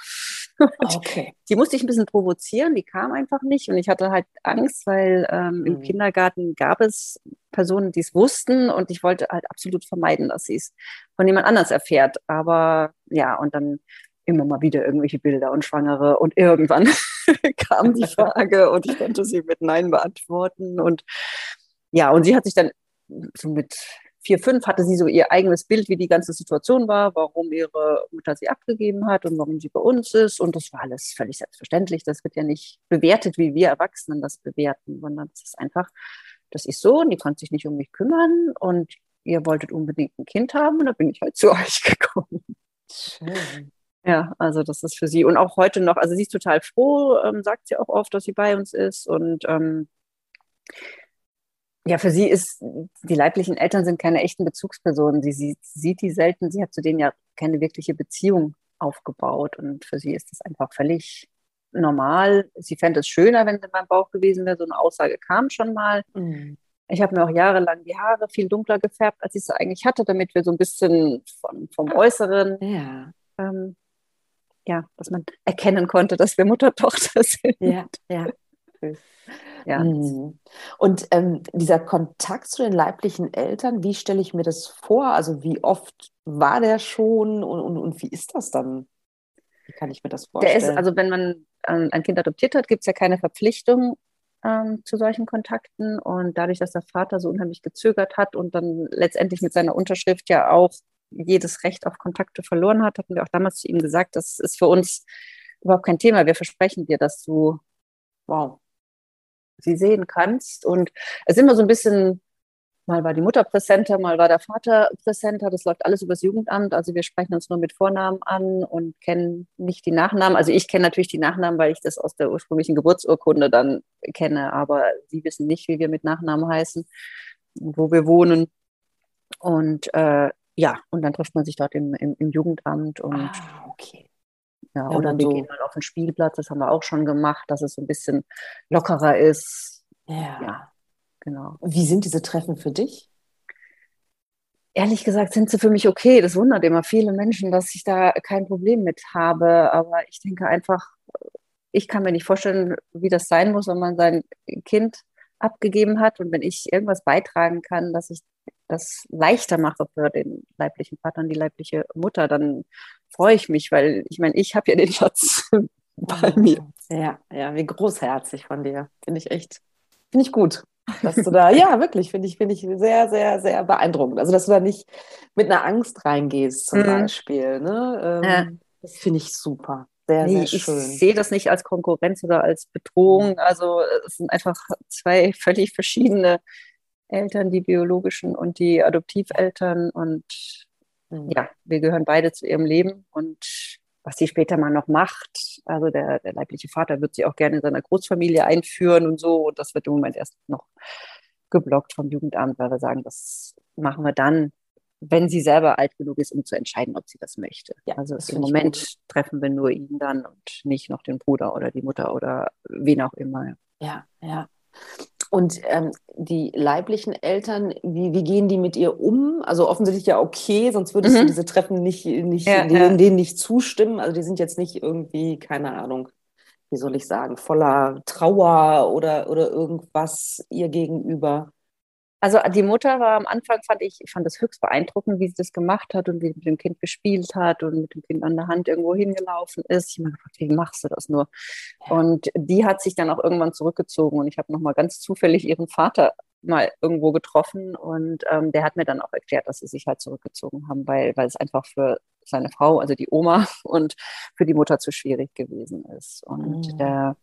okay. Die musste ich ein bisschen provozieren, die kam einfach nicht und ich hatte halt Angst, weil ähm, mhm. im Kindergarten gab es Personen, die es wussten und ich wollte halt absolut vermeiden, dass sie es von jemand anders erfährt. Aber ja, und dann immer mal wieder irgendwelche Bilder und Schwangere und irgendwann [LAUGHS] kam die [LAUGHS] Frage und ich konnte sie mit Nein beantworten und ja, und sie hat sich dann so mit vier, fünf hatte sie so ihr eigenes Bild, wie die ganze Situation war, warum ihre Mutter sie abgegeben hat und warum sie bei uns ist. Und das war alles völlig selbstverständlich. Das wird ja nicht bewertet, wie wir Erwachsenen das bewerten, sondern es ist einfach, das ist so und die konnte sich nicht um mich kümmern und ihr wolltet unbedingt ein Kind haben und da bin ich halt [LAUGHS] zu euch gekommen. Schön. Ja, also das ist für sie und auch heute noch, also sie ist total froh, ähm, sagt sie auch oft, dass sie bei uns ist und ähm, Ja, für sie ist, die leiblichen Eltern sind keine echten Bezugspersonen. Sie, sie sieht die selten, sie hat zu denen ja keine wirkliche Beziehung aufgebaut. Und für sie ist das einfach völlig normal. Sie fände es schöner, wenn sie in meinem Bauch gewesen wäre. So eine Aussage kam schon mal. Mhm. Ich habe mir auch jahrelang die Haare viel dunkler gefärbt, als ich sie eigentlich hatte, damit wir so ein bisschen von, vom Äußeren, ja. Ähm, ja, dass man erkennen konnte, dass wir Mutter-Tochter [LAUGHS] sind. Ja, ja. Ja. Mhm. Und ähm, dieser Kontakt zu den leiblichen Eltern, wie stelle ich mir das vor? Also wie oft war der schon und, und, und wie ist das dann? Wie kann ich mir das vorstellen? Der ist, also wenn man ähm, ein Kind adoptiert hat, gibt es ja keine Verpflichtung ähm, zu solchen Kontakten. Und dadurch, dass der Vater so unheimlich gezögert hat und dann letztendlich mit seiner Unterschrift ja auch jedes Recht auf Kontakte verloren hat, hatten wir auch damals zu ihm gesagt, das ist für uns überhaupt kein Thema. Wir versprechen dir, dass du wow, sie sehen kannst. Und es ist immer so ein bisschen, mal war die Mutter präsenter, mal war der Vater präsenter. Das läuft alles übers Jugendamt. Also wir sprechen uns nur mit Vornamen an und kennen nicht die Nachnamen. Also ich kenne natürlich die Nachnamen, weil ich das aus der ursprünglichen Geburtsurkunde dann kenne. Aber sie wissen nicht, wie wir mit Nachnamen heißen, wo wir wohnen. Und äh, ja, und dann trifft man sich dort im, im, im Jugendamt und ah, okay. Ja, ja oder wir so. gehen mal auf den Spielplatz, das haben wir auch schon gemacht, dass es so ein bisschen lockerer ist. Ja. ja, genau. Wie sind diese Treffen für dich? Ehrlich gesagt sind sie für mich okay. Das wundert immer viele Menschen, dass ich da kein Problem mit habe. Aber ich denke einfach, ich kann mir nicht vorstellen, wie das sein muss, wenn man sein Kind abgegeben hat und wenn ich irgendwas beitragen kann, dass ich das leichter mache für den leiblichen Vater und die leibliche Mutter, dann freue ich mich, weil ich meine, ich habe ja den Schatz [LAUGHS] bei mir. Ja, ja, wie großherzig von dir. Finde ich echt, finde ich gut. Dass du da, [LAUGHS] ja, wirklich, finde ich, finde ich sehr, sehr, sehr beeindruckend. Also, dass du da nicht mit einer Angst reingehst, zum mhm. Beispiel. Ne? Ähm, ja. Das finde ich super. Sehr, nee, sehr schön. Ich sehe das nicht als Konkurrenz oder als Bedrohung. Also, es sind einfach zwei völlig verschiedene Eltern, die biologischen und die Adoptiveltern. Und mhm. ja, wir gehören beide zu ihrem Leben. Und was sie später mal noch macht, also der, der leibliche Vater wird sie auch gerne in seiner Großfamilie einführen und so. Und das wird im Moment erst noch geblockt vom Jugendamt, weil wir sagen, das machen wir dann, wenn sie selber alt genug ist, um zu entscheiden, ob sie das möchte. Ja, also im Moment treffen wir nur ihn dann und nicht noch den Bruder oder die Mutter oder wen auch immer. Ja, ja. Und ähm, die leiblichen Eltern, wie, wie gehen die mit ihr um? Also offensichtlich ja okay, sonst würdest mhm. du diese Treffen nicht, nicht ja, denen, ja. denen nicht zustimmen. Also die sind jetzt nicht irgendwie, keine Ahnung, wie soll ich sagen, voller Trauer oder, oder irgendwas ihr gegenüber. Also die Mutter war am Anfang, fand ich, ich fand das höchst beeindruckend, wie sie das gemacht hat und wie sie mit dem Kind gespielt hat und mit dem Kind an der Hand irgendwo hingelaufen ist. Ich habe mir gedacht, wie machst du das nur? Und die hat sich dann auch irgendwann zurückgezogen und ich habe nochmal ganz zufällig ihren Vater mal irgendwo getroffen und ähm, der hat mir dann auch erklärt, dass sie sich halt zurückgezogen haben, weil, weil es einfach für seine Frau, also die Oma [LAUGHS] und für die Mutter zu schwierig gewesen ist. Und mhm. der,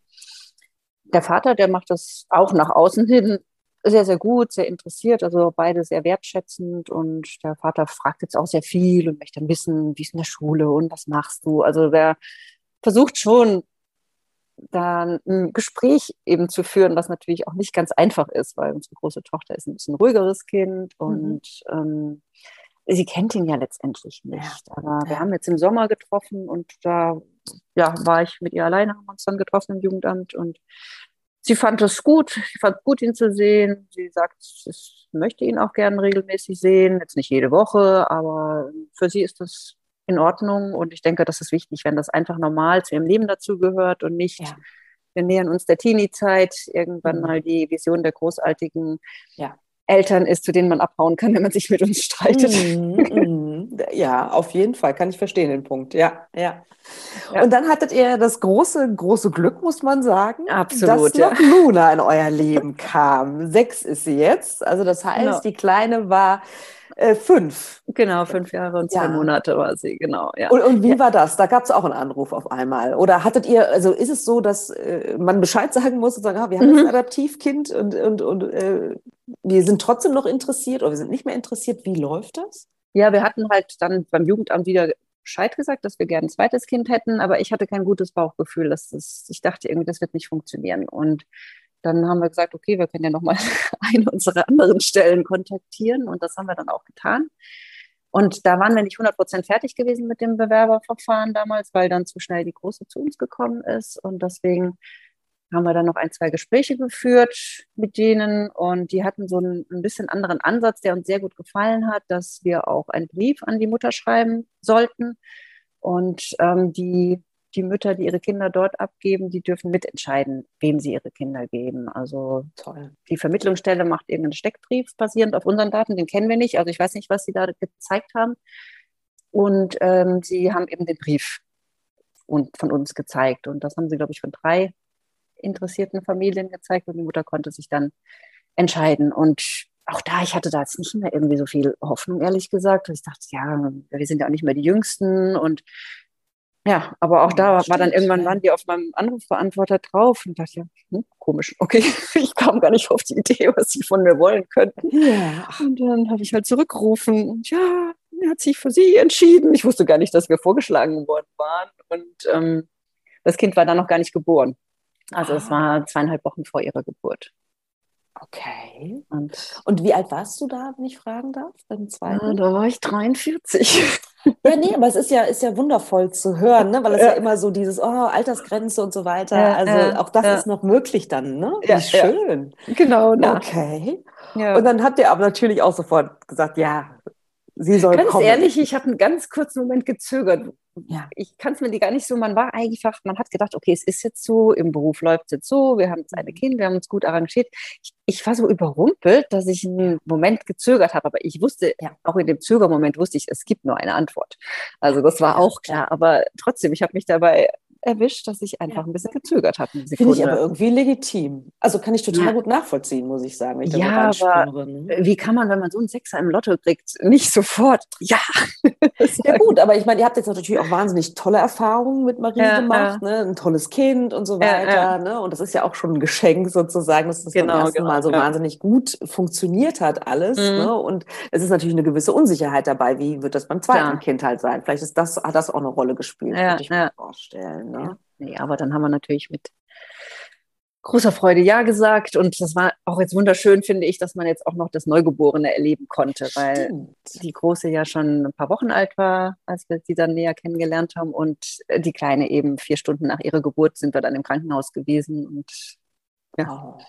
der Vater, der macht das auch nach außen hin sehr, sehr gut, sehr interessiert, also beide sehr wertschätzend und der Vater fragt jetzt auch sehr viel und möchte dann wissen, wie ist in der Schule und was machst du? Also der versucht schon, da ein Gespräch eben zu führen, was natürlich auch nicht ganz einfach ist, weil unsere große Tochter ist ein bisschen ruhigeres Kind mhm. und ähm, sie kennt ihn ja letztendlich nicht. Aber ja. wir haben jetzt im Sommer getroffen und da ja, war ich mit ihr alleine, haben uns dann getroffen im Jugendamt und sie fand es gut, sie fand es gut, ihn zu sehen. Sie sagt, sie möchte ihn auch gerne regelmäßig sehen. Jetzt nicht jede Woche, aber für sie ist das in Ordnung. Und ich denke, das ist wichtig, wenn das einfach normal zu ihrem Leben dazugehört und nicht, ja. wir nähern uns der Teenie-Zeit, irgendwann mhm. mal die Vision der großartigen ja. Eltern ist, zu denen man abhauen kann, wenn man sich mit uns streitet. Mhm, mhm. Ja, auf jeden Fall, kann ich verstehen den Punkt. Ja, ja. ja. Und dann hattet ihr das große, große Glück, muss man sagen, Absolut, dass ja. noch Luna in euer Leben kam. Sechs ist sie jetzt. Also das heißt, genau. die Kleine war äh, fünf. Genau, fünf Jahre und zwei ja. Monate war sie, genau. Ja. Und, und wie ja. war das? Da gab es auch einen Anruf auf einmal. Oder hattet ihr, also ist es so, dass äh, man Bescheid sagen muss und sagen, ah, wir haben mhm. jetzt ein Adaptivkind und, und, und äh, wir sind trotzdem noch interessiert oder wir sind nicht mehr interessiert. Wie läuft das? Ja, wir hatten halt dann beim Jugendamt wieder Bescheid gesagt, dass wir gerne ein zweites Kind hätten, aber ich hatte kein gutes Bauchgefühl. Dass das, ich dachte irgendwie, das wird nicht funktionieren. Und dann haben wir gesagt, okay, wir können ja nochmal [LAUGHS] eine unserer anderen Stellen kontaktieren und das haben wir dann auch getan. Und da waren wir nicht 100 Prozent fertig gewesen mit dem Bewerberverfahren damals, weil dann zu schnell die Große zu uns gekommen ist. Und deswegen haben wir dann noch ein, zwei Gespräche geführt mit denen und die hatten so einen, ein bisschen anderen Ansatz, der uns sehr gut gefallen hat, dass wir auch einen Brief an die Mutter schreiben sollten. Und ähm, die die Mütter, die ihre Kinder dort abgeben, die dürfen mitentscheiden, wem sie ihre Kinder geben. Also Toll. die Vermittlungsstelle macht irgendeinen Steckbrief basierend auf unseren Daten, den kennen wir nicht. Also ich weiß nicht, was sie da gezeigt haben. Und ähm, sie haben eben den Brief und von uns gezeigt. Und das haben sie, glaube ich, von drei interessierten Familien gezeigt. Und die Mutter konnte sich dann entscheiden. Und auch da, ich hatte da jetzt nicht mehr irgendwie so viel Hoffnung, ehrlich gesagt. Ich dachte, ja, wir sind ja auch nicht mehr die Jüngsten und ja, aber auch da war dann irgendwann, waren die auf meinem Anrufbeantworter drauf und dachte, ja, hm, komisch, okay, [LAUGHS] ich kam gar nicht auf die Idee, was sie von mir wollen könnten. Ja. Und dann habe ich halt zurückgerufen und ja, er hat sich für sie entschieden. Ich wusste gar nicht, dass wir vorgeschlagen worden waren. Und ähm, das Kind war dann noch gar nicht geboren. Also es ah. war zweieinhalb Wochen vor ihrer Geburt. Okay. Und, und wie alt warst du da, wenn ich fragen darf, beim zweiten? Ja, da war ich 43. Ja, nee, aber es ist ja, ist ja wundervoll zu hören, ne? weil es ja. ja immer so dieses, oh, Altersgrenze und so weiter. Ja, also auch das ist noch möglich dann, ne? Wie schön. Genau. Na. Okay. Und dann habt ihr aber natürlich auch sofort gesagt, ja, sie soll Ganz kommen. ehrlich, ich habe einen ganz kurzen Moment gezögert. Ja. Ich kann es mir gar nicht so, man war einfach, man hat gedacht, okay, es ist jetzt so, im Beruf läuft es jetzt so, wir haben jetzt eine mhm. Kind, wir haben uns gut arrangiert. Ich, ich war so überrumpelt, dass ich einen Moment gezögert habe, aber ich wusste, ja. auch in dem Zögermoment wusste ich, es gibt nur eine Antwort. Also das war auch klar, aber trotzdem, ich habe mich dabei erwischt, dass ich einfach ein bisschen gezögert habe. Finde ich aber irgendwie legitim. Also kann ich total ja. gut nachvollziehen, muss ich sagen. Ich ja, aber ne? wie kann man, wenn man so einen Sechser im Lotto kriegt, nicht sofort, [LAUGHS] ja. ja gut, aber ich meine, ihr habt jetzt natürlich auch wahnsinnig tolle Erfahrungen mit Marie ja, gemacht, Ne? ein tolles Kind und so weiter. Ne? Und das ist ja auch schon ein Geschenk sozusagen, dass das genau, beim ersten genau, Mal so wahnsinnig gut funktioniert hat alles. Mhm. Ne? Und es ist natürlich eine gewisse Unsicherheit dabei, wie wird das beim zweiten Kind halt sein. Vielleicht ist das, hat das auch eine Rolle gespielt, könnte ich mir vorstellen. Ne? Ja. Nee, aber dann haben wir natürlich mit großer Freude Ja gesagt. Und das war auch jetzt wunderschön, finde ich, dass man jetzt auch noch das Neugeborene erleben konnte, weil Stimmt. die Große ja schon ein paar Wochen alt war, als wir sie dann näher kennengelernt haben. Und die Kleine eben vier Stunden nach ihrer Geburt sind wir dann im Krankenhaus gewesen. Und ja. Oh.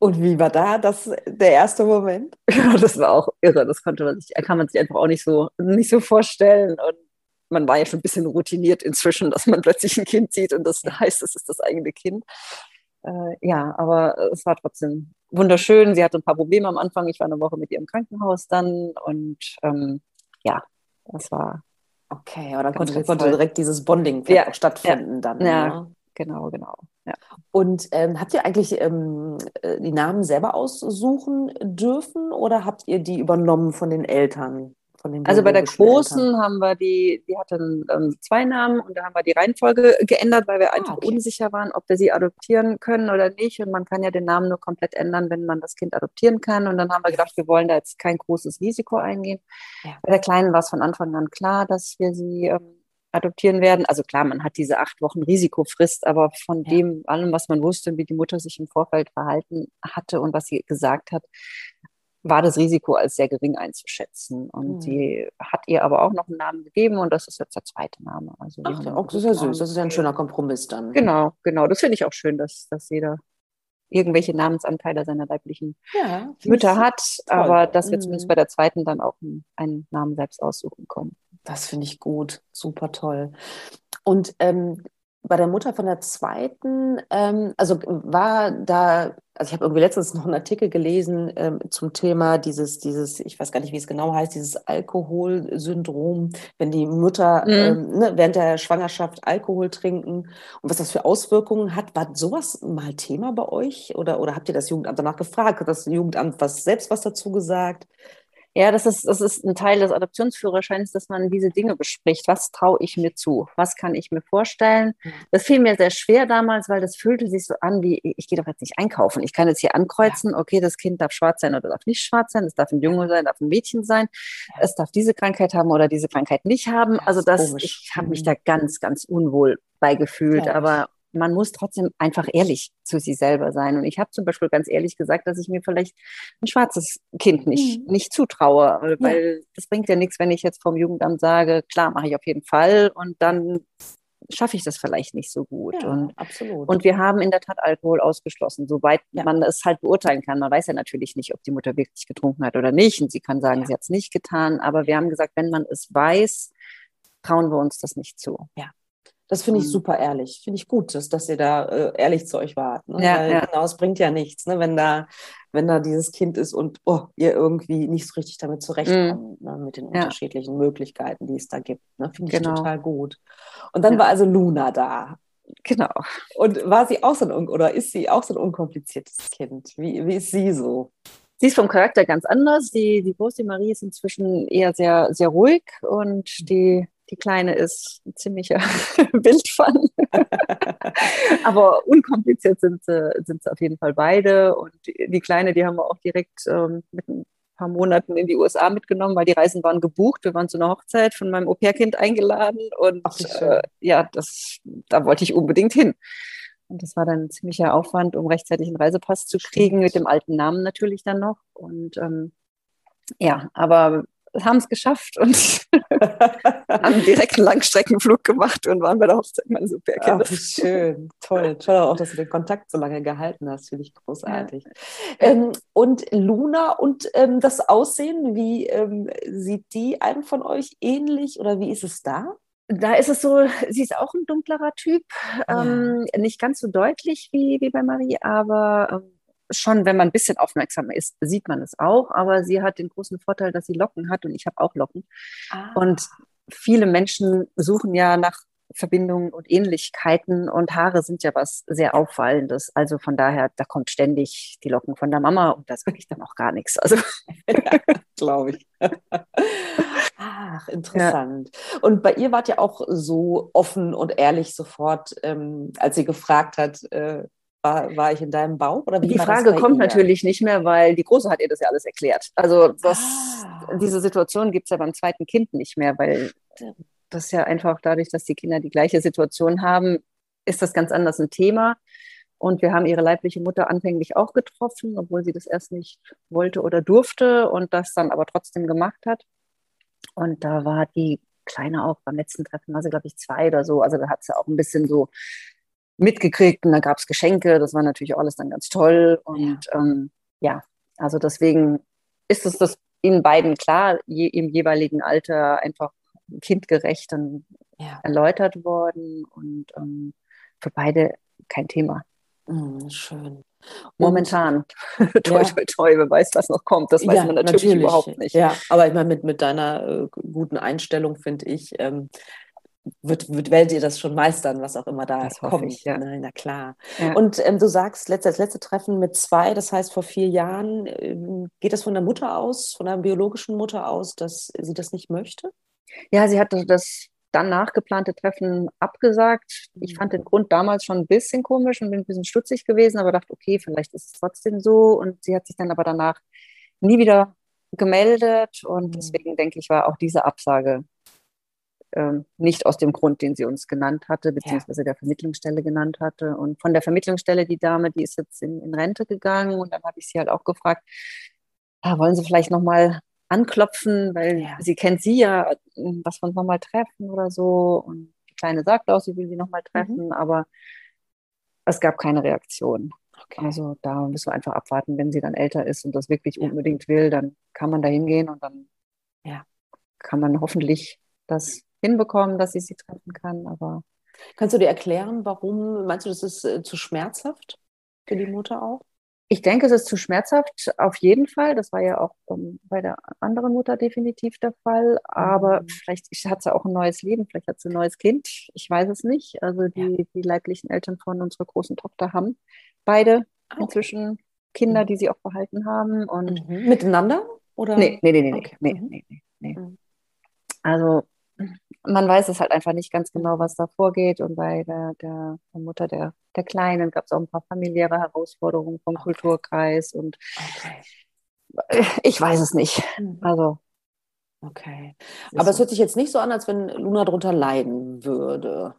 Und wie war da das, der erste Moment? [LAUGHS] Ja, das war auch irre. Das konnte man sich, kann man sich einfach auch nicht so, nicht so vorstellen. Und man war ja schon ein bisschen routiniert inzwischen, dass man plötzlich ein Kind sieht und das heißt, es ist das eigene Kind. Äh, ja, aber es war trotzdem wunderschön. Sie hatte ein paar Probleme am Anfang. Ich war eine Woche mit ihr im Krankenhaus dann und ähm, ja, das war. Okay, aber dann konnte, konnte direkt dieses Bonding ja, stattfinden ja, dann. Ja, ne? genau, genau. Ja. Und ähm, habt ihr eigentlich ähm, äh, die Namen selber aussuchen dürfen oder habt ihr die übernommen von den Eltern? Also bei der großen haben wir die, die hatten ähm, zwei Namen und da haben wir die Reihenfolge geändert, weil wir ah, einfach okay. unsicher waren, ob wir sie adoptieren können oder nicht. Und man kann ja den Namen nur komplett ändern, wenn man das Kind adoptieren kann. Und dann haben wir gedacht, wir wollen da jetzt kein großes Risiko eingehen. Ja. Bei der Kleinen war es von Anfang an klar, dass wir sie ähm, adoptieren werden. Also klar, man hat diese acht Wochen Risikofrist, aber von ja. dem allem, was man wusste, wie die Mutter sich im Vorfeld verhalten hatte und was sie gesagt hat, war das Risiko als sehr gering einzuschätzen. Und mhm. sie hat ihr aber auch noch einen Namen gegeben und das ist jetzt der zweite Name. Also Ach, auch, das ist ja süß, das ist ja ein schöner Kompromiss dann. Genau, genau. Das finde ich auch schön, dass, dass jeder irgendwelche Namensanteile seiner leiblichen ja, Mütter hat, toll. aber dass wir mhm. zumindest bei der zweiten dann auch einen Namen selbst aussuchen können. Das finde ich gut, super toll. Und ähm, bei der Mutter von der zweiten, ähm, also war da, also ich habe irgendwie letztens noch einen Artikel gelesen ähm, zum Thema dieses, dieses, ich weiß gar nicht, wie es genau heißt, dieses Alkoholsyndrom, wenn die Mutter mhm. ähm, ne, während der Schwangerschaft Alkohol trinken und was das für Auswirkungen hat. War sowas mal Thema bei euch oder, oder habt ihr das Jugendamt danach gefragt? Hat das Jugendamt was selbst was dazu gesagt? Ja, das ist, das ist ein Teil des Adoptionsführerscheins, dass man diese Dinge bespricht. Was traue ich mir zu? Was kann ich mir vorstellen? Mhm. Das fiel mir sehr schwer damals, weil das fühlte sich so an, wie ich gehe doch jetzt nicht einkaufen. Ich kann jetzt hier ankreuzen, okay, das Kind darf schwarz sein oder darf nicht schwarz sein, es darf ein Junge sein, darf ein Mädchen sein, es darf diese Krankheit haben oder diese Krankheit nicht haben. Also das, ich habe mich mhm. da ganz, ganz unwohl beigefühlt. Aber man muss trotzdem einfach ehrlich zu sich selber sein. Und ich habe zum Beispiel ganz ehrlich gesagt, dass ich mir vielleicht ein schwarzes Kind nicht, mhm. nicht zutraue, weil ja. das bringt ja nichts, wenn ich jetzt vom Jugendamt sage, klar, mache ich auf jeden Fall und dann schaffe ich das vielleicht nicht so gut. Ja, und, absolut. und wir haben in der Tat Alkohol ausgeschlossen, soweit ja. man es halt beurteilen kann. Man weiß ja natürlich nicht, ob die Mutter wirklich getrunken hat oder nicht. Und sie kann sagen, ja. sie hat es nicht getan. Aber wir haben gesagt, wenn man es weiß, trauen wir uns das nicht zu. Ja. Das finde ich mhm. super ehrlich. Finde ich gut, dass, dass ihr da äh, ehrlich zu euch wart. Ne? Ja, Weil, ja. Genau, es bringt ja nichts, ne? wenn, da, wenn da dieses Kind ist und oh, ihr irgendwie nicht so richtig damit zurechtkommt, mhm. ne? mit den ja. unterschiedlichen Möglichkeiten, die es da gibt. Ne? Finde ich genau. total gut. Und dann war also Luna da. Genau. Und war sie auch so ein, oder ist sie auch so ein unkompliziertes Kind? Wie, wie ist sie so? Sie ist vom Charakter ganz anders. Die, die große Marie ist inzwischen eher sehr, sehr ruhig und die die Kleine ist ein ziemlicher [LAUGHS] Wildfang. [LAUGHS] Aber unkompliziert sind sie, sind sie auf jeden Fall beide. Und die Kleine, die haben wir auch direkt ähm, mit ein paar Monaten in die USA mitgenommen, weil die Reisen waren gebucht. Wir waren zu einer Hochzeit von meinem Au-pair-Kind eingeladen. Und Ach, äh, ja, das, da wollte ich unbedingt hin. Und das war dann ein ziemlicher Aufwand, um rechtzeitig einen Reisepass zu kriegen, mit dem alten Namen natürlich dann noch. Und ähm, ja, aber haben es geschafft und [LAUGHS] haben direkt einen Langstreckenflug gemacht und waren bei der Hochzeit meines au pair schön, toll. Toll auch, dass du den Kontakt so lange gehalten hast, finde ich großartig. Ja. Ähm, und Luna und ähm, das Aussehen, wie ähm, sieht die einem von euch ähnlich oder wie ist es da? Da ist es so, sie ist auch ein dunklerer Typ, ja. Ähm, nicht ganz so deutlich wie, wie bei Marie, aber ähm, schon, wenn man ein bisschen aufmerksam ist, sieht man es auch. Aber sie hat den großen Vorteil, dass sie Locken hat und ich habe auch Locken. Ah. Und viele Menschen suchen ja nach Verbindungen und Ähnlichkeiten und Haare sind ja was sehr Auffallendes. Also von daher, da kommt ständig die Locken von der Mama und da sage ich dann auch gar nichts. Also [LAUGHS] glaube ich. Ach, interessant. Ja. Und bei ihr wart ja auch so offen und ehrlich sofort, ähm, als sie gefragt hat, äh, war, war ich in deinem Bauch? Oder die Frage kommt ihr? natürlich nicht mehr, weil die Große hat ihr das ja alles erklärt. Also das, ah. diese Situation gibt es ja beim zweiten Kind nicht mehr, weil das ja einfach dadurch, dass die Kinder die gleiche Situation haben, ist das ganz anders ein Thema. Und wir haben ihre leibliche Mutter anfänglich auch getroffen, obwohl sie das erst nicht wollte oder durfte und das dann aber trotzdem gemacht hat. Und da war die Kleine auch beim letzten Treffen, war sie, glaube ich, zwei oder so. Also da hat sie auch ein bisschen so mitgekriegt und da gab es Geschenke. Das war natürlich alles dann ganz toll. Und ja, ähm, ja also deswegen ist es das ihnen beiden klar, je, im jeweiligen Alter einfach kindgerecht und ja. erläutert worden und ähm, für beide kein Thema. Mm, schön. Momentan. [LAUGHS] toi, toi, toi, wer weiß, was noch kommt. Das weiß ja, man natürlich, natürlich, überhaupt nicht. Ja, aber ich meine, mit, mit deiner äh, guten Einstellung, finde ich, ähm, wird, wird Welt ihr das schon meistern, was auch immer da das kommt. Ich, ja. Na, na klar. Ja. Und ähm, du sagst, letzte, das letzte Treffen mit zwei, das heißt vor vier Jahren, ähm, geht das von der Mutter aus, von der biologischen Mutter aus, dass sie das nicht möchte? Ja, sie hatte das dann nachgeplante Treffen abgesagt. Ich fand den Grund damals schon ein bisschen komisch und bin ein bisschen stutzig gewesen, aber dachte, okay, vielleicht ist es trotzdem so. Und sie hat sich dann aber danach nie wieder gemeldet und mhm. deswegen denke ich, war auch diese Absage ähm, nicht aus dem Grund, den sie uns genannt hatte, beziehungsweise ja. der Vermittlungsstelle genannt hatte. Und von der Vermittlungsstelle, die Dame, die ist jetzt in, in Rente gegangen und dann habe ich sie halt auch gefragt, ah, wollen Sie vielleicht nochmal anklopfen, weil ja. sie kennt sie ja, dass wir uns nochmal treffen oder so. Und die Kleine sagt auch, sie will sie nochmal mhm. treffen, mhm. aber es gab keine Reaktion. Okay. Also da müssen wir einfach abwarten, wenn sie dann älter ist und das wirklich ja. unbedingt will, dann kann man da hingehen und dann ja. kann man hoffentlich das hinbekommen, dass ich sie treffen kann. Aber kannst du dir erklären, warum meinst du, das ist äh, zu schmerzhaft für die Mutter auch? Ich denke, es ist zu schmerzhaft, auf jeden Fall. Das war ja auch um, bei der anderen Mutter definitiv der Fall. Aber mhm. vielleicht hat sie auch ein neues Leben, vielleicht hat sie ein neues Kind. Ich weiß es nicht. Also die, ja. die leiblichen Eltern von unserer großen Tochter haben beide ah, okay. inzwischen Kinder, mhm. die sie auch behalten haben. Und mhm. Miteinander? Oder? Nee, nee, nee, nee, okay. nee, nee, nee, nee. Mhm. Also man weiß es halt einfach nicht ganz genau, was da vorgeht. Und bei der, der, der Mutter der, der Kleinen gab es auch ein paar familiäre Herausforderungen vom okay. Kulturkreis. Und okay. ich weiß es nicht. Mhm. Also. Okay. Aber es hört sich jetzt nicht so an, als wenn Luna darunter leiden würde.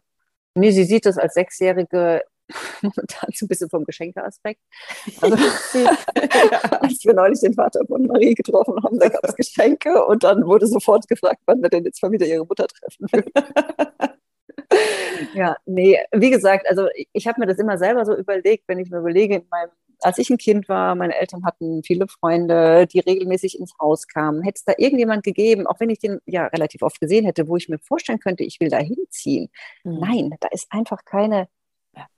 Nee, sie sieht das als Sechsjährige [LAUGHS] momentan so ein bisschen vom Geschenkeaspekt. Also, [LAUGHS] [LAUGHS] als wir neulich den Vater von Marie getroffen haben, da gab es Geschenke und dann wurde sofort gefragt, wann wir denn jetzt mal wieder ihre Mutter treffen würden. ja, nee, wie gesagt, also ich habe mir das immer selber so überlegt, wenn ich mir überlege, meinem, als ich ein Kind war, meine Eltern hatten viele Freunde, die regelmäßig ins Haus kamen. Hätte es da irgendjemand gegeben, auch wenn ich den ja relativ oft gesehen hätte, wo ich mir vorstellen könnte, ich will da hinziehen. Mhm. Nein, da ist einfach keine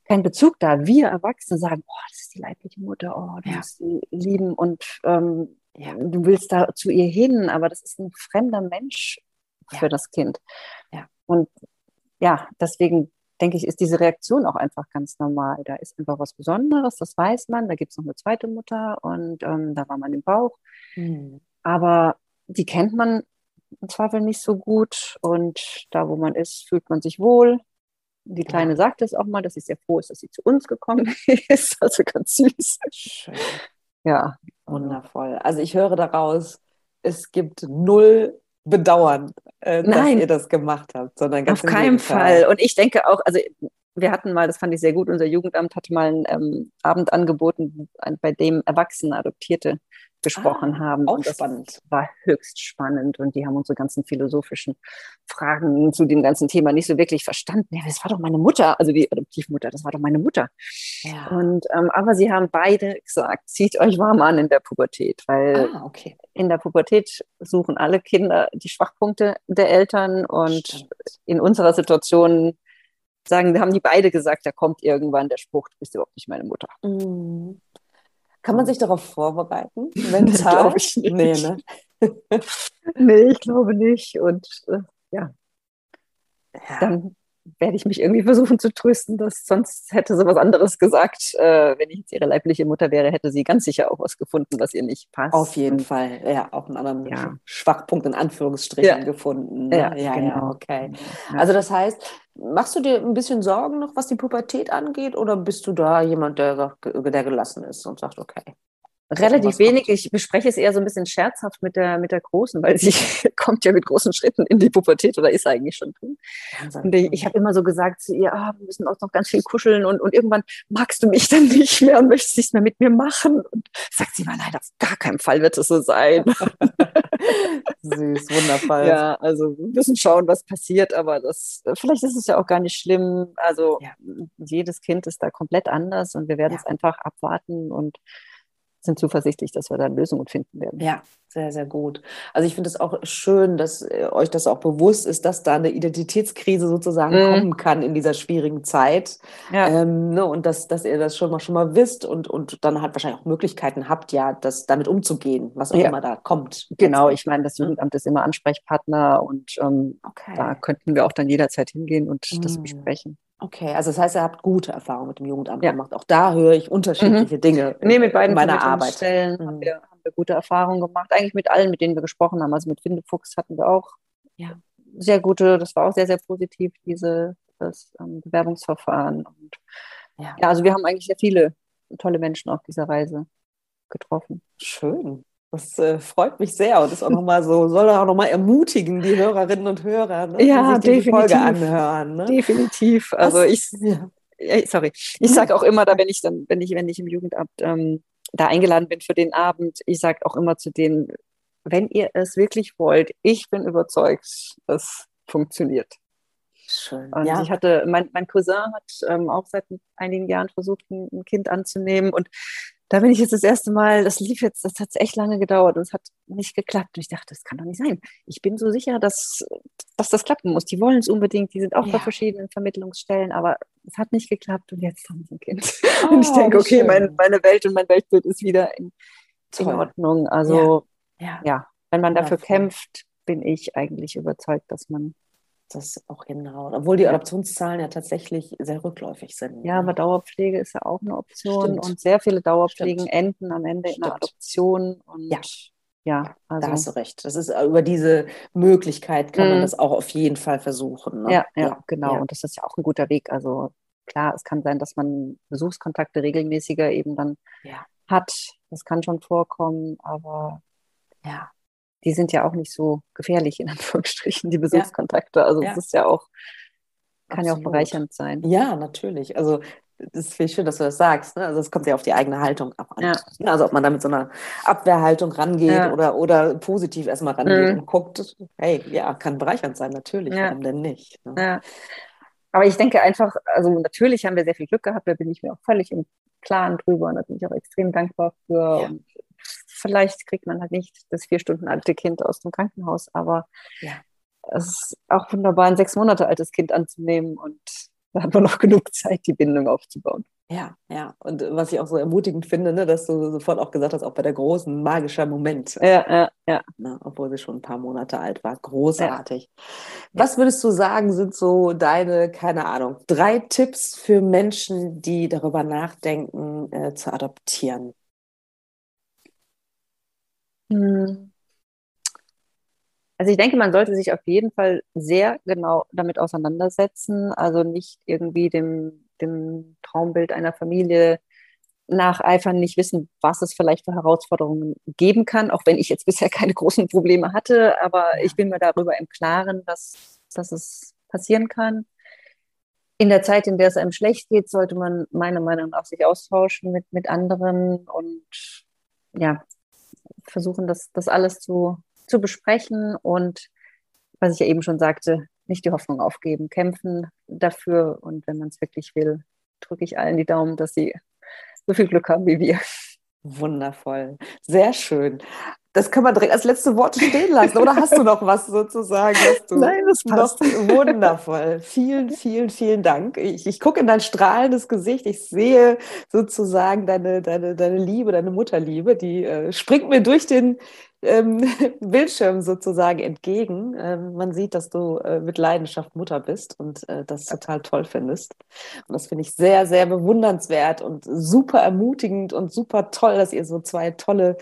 kein Bezug da. Wir Erwachsene sagen, oh, das ist die leibliche Mutter, oh, du ja. musst sie lieben und ähm, ja, du willst da zu ihr hin, aber das ist ein fremder Mensch für ja. das Kind. Und ja, deswegen denke ich, ist diese Reaktion auch einfach ganz normal. Da ist einfach was Besonderes, das weiß man. Da gibt es noch eine zweite Mutter und ähm, da war man im Bauch. Mhm. Aber die kennt man im Zweifel nicht so gut und da, wo man ist, fühlt man sich wohl. Die Kleine ja. sagt es auch mal, dass sie sehr froh ist, dass sie zu uns gekommen [LAUGHS] ist. Also ganz süß. Schön. Ja. Wundervoll. Also ich höre daraus, es gibt null Bedauern, äh, dass ihr das gemacht habt, sondern ganz Auf keinen Fall. Und ich denke auch, also wir hatten mal, das fand ich sehr gut, unser Jugendamt hatte mal einen ähm, Abend angeboten, bei dem Erwachsene Adoptierte gesprochen ah, haben. Auch das spannend. War höchst spannend und die haben unsere ganzen philosophischen Fragen zu dem ganzen Thema nicht so wirklich verstanden. Ja, das war doch meine Mutter, also die Adoptivmutter, das war doch meine Mutter. Ja. Und ähm, aber sie haben beide gesagt, zieht euch warm an in der Pubertät, weil ah, okay. in der Pubertät suchen alle Kinder die Schwachpunkte der Eltern und Stimmt. in unserer Situation sagen, haben die beide gesagt, da kommt irgendwann der Spruch, du bist überhaupt nicht meine Mutter. Mhm. Kann man sich darauf vorbereiten? [LAUGHS] Mental? glaube ich nicht. Nee, ne? [LAUGHS] nee, ich glaube nicht. Und äh, ja. ja. Dann werde ich mich irgendwie versuchen zu trösten, dass sonst hätte sie was anderes gesagt. Äh, wenn ich jetzt ihre leibliche Mutter wäre, hätte sie ganz sicher auch was gefunden, was ihr nicht passt. Auf jeden Und, Fall, ja, auch einen anderen ja. Schwachpunkt in Anführungsstrichen ja. gefunden. Ne? Ja, ja, genau. ja, okay. Also das heißt, machst du dir ein bisschen Sorgen noch, was die Pubertät angeht, oder bist du da jemand, der, der gelassen ist und sagt, okay? Relativ wenig. Ich bespreche es eher so ein bisschen scherzhaft mit der, mit der Großen, weil sie [LAUGHS] kommt ja mit großen Schritten in die Pubertät oder ist eigentlich schon drin. Und ich, ich habe immer so gesagt zu ihr, ah, wir müssen auch noch ganz viel kuscheln und, und irgendwann magst du mich [LAUGHS] dann nicht mehr und möchtest nichts mehr mit mir machen. Und sagt sie mal, nein, auf gar keinen Fall wird es so sein. [LAUGHS] Süß, wundervoll. Ja, also wir müssen schauen, was passiert, aber das, vielleicht ist es ja auch gar nicht schlimm. Also ja. jedes Kind ist da komplett anders und wir werden ja. es einfach abwarten und sind zuversichtlich, dass wir da Lösungen finden werden. Ja, sehr, sehr gut. Also ich finde es auch schön, dass äh, euch das auch bewusst ist, dass da eine Identitätskrise sozusagen mhm. kommen kann in dieser schwierigen Zeit. Ja. Ähm, ne, und dass, dass ihr das schon mal schon mal wisst und, und dann halt wahrscheinlich auch Möglichkeiten habt, ja, das damit umzugehen, was auch ja. immer da kommt. Genau, ich meine, das Jugendamt ist immer Ansprechpartner und ähm, okay. da könnten wir auch dann jederzeit hingehen und mhm. das besprechen. Okay, also das heißt, ihr habt gute Erfahrungen mit dem Jugendamt ja. gemacht. Auch da höre ich unterschiedliche mhm. Dinge. Nee, mit beiden meiner Arbeit. Stellen mhm. haben, wir, haben wir gute Erfahrungen gemacht. Eigentlich mit allen, mit denen wir gesprochen haben. Also mit Findefuchs hatten wir auch ja. sehr gute, das war auch sehr, sehr positiv, diese, das ähm, Bewerbungsverfahren. Und ja. ja, also wir haben eigentlich sehr viele tolle Menschen auf dieser Reise getroffen. Schön. Das äh, freut mich sehr und ist auch nochmal so, soll auch nochmal ermutigen, die Hörerinnen und Hörer, ne, ja, die die Folge anhören. Ne? Definitiv. Also Was? ich, ja. sorry, ich sage auch immer da, wenn ich dann, wenn ich, wenn ich im Jugendamt ähm, da eingeladen bin für den Abend, ich sage auch immer zu denen, wenn ihr es wirklich wollt, ich bin überzeugt, es funktioniert. Schön. Und ja. ich hatte, mein, mein Cousin hat ähm, auch seit einigen Jahren versucht, ein, ein Kind anzunehmen und da bin ich jetzt das erste Mal, das lief jetzt, das hat echt lange gedauert und es hat nicht geklappt. Und ich dachte, das kann doch nicht sein. Ich bin so sicher, dass, dass das klappen muss. Die wollen es unbeding, die sind auch ja. bei verschiedenen Vermittlungsstellen, aber es hat nicht geklappt und jetzt haben sie ein Kind. Oh, [LAUGHS] und ich denke, okay, mein, meine Welt und mein Weltbild ist wieder in, in Ordnung. Also ja. ja. ja. wenn man dafür kämpft, bin ich eigentlich überzeugt, dass man das auch hinhaut. Obwohl die Adoptionszahlen ja tatsächlich sehr rückläufig sind. Ja, ne? aber Dauerpflege ist ja auch eine Option Stimmt. und sehr viele Dauerpflegen Stimmt. enden am Ende Stimmt. in einer Adoption. Und ja. Ja, also. da hast du recht. Das ist äh, über diese Möglichkeit kann mm. man mhm. das auch auf jeden Fall versuchen. Ne? Ja, ja, ja, genau. Ja. Und das ist ja auch ein guter Weg. Also klar, es kann sein, dass man Besuchskontakte regelmäßiger eben dann ja. hat. Das kann schon vorkommen, aber ja, die sind ja auch nicht so gefährlich, in [LAUGHS] Anführungsstrichen, die Besuchskontakte. Also es ist ja auch kann ja auch bereichernd sein. Ja, natürlich. Also das ist viel schön, dass du das sagst. Ne? Also es kommt ja auf die eigene Haltung ab an. Ja. Ne? Also ob man da mit so einer Abwehrhaltung rangeht ja. oder, oder positiv erstmal rangeht mhm. und guckt, hey, ja, kann bereichernd sein, natürlich. Ja. Warum denn nicht? Ne? Ja. Aber ich denke einfach, also natürlich haben wir sehr viel Glück gehabt, da bin ich mir auch völlig im Klaren drüber und da bin ich auch extrem dankbar für. Und vielleicht kriegt man halt nicht das vier Stunden alte Kind aus dem Krankenhaus, aber es ist auch wunderbar, ein sechs Monate altes Kind anzunehmen und da hat man noch [LAUGHS] genug Zeit, die Bindung aufzubauen. Ja, ja. Und was ich auch so ermutigend finde, ne, dass du sofort auch gesagt hast, auch bei der großen magischer Moment. Ja, ja, ja. Ne, obwohl sie schon ein paar Monate alt war. Großartig. Ja. Was würdest du sagen, sind so deine, keine Ahnung, drei Tipps für Menschen, die darüber nachdenken, äh, zu adoptieren? Hm. Also ich denke, man sollte sich auf jeden Fall sehr genau damit auseinandersetzen, also nicht irgendwie dem, dem Traumbild einer Familie nacheifern, nicht wissen, was es vielleicht für Herausforderungen geben kann, auch wenn ich jetzt [LAUGHS] bisher keine großen Probleme hatte, aber ich bin mir darüber im Klaren, dass, dass es passieren kann. In der Zeit, in der es einem schlecht geht, sollte man meiner Meinung nach sich austauschen mit, mit anderen und ja, versuchen, das, das alles zu, zu besprechen und was ich ja eben schon sagte, nicht die Hoffnung aufgeben, kämpfen dafür und wenn man es wirklich will, drücke ich allen die Daumen, dass sie so viel Glück haben wie wir. Wundervoll, sehr schön. Das kann man direkt als letzte Worte stehen lassen. Oder hast du noch was sozusagen? Nein, das passt. wundervoll. Vielen, vielen, vielen Dank. Ich, ich gucke in dein strahlendes Gesicht. Ich sehe sozusagen deine, deine, deine Liebe, deine Mutterliebe. Die äh, springt mir durch den, ähm, [LAUGHS] Bildschirm sozusagen entgegen. Ähm, man sieht, dass du äh, mit Leidenschaft Mutter bist und äh, das total toll findest. Und das finde ich sehr, sehr bewundernswert und super ermutigend und super toll, dass ihr so zwei tolle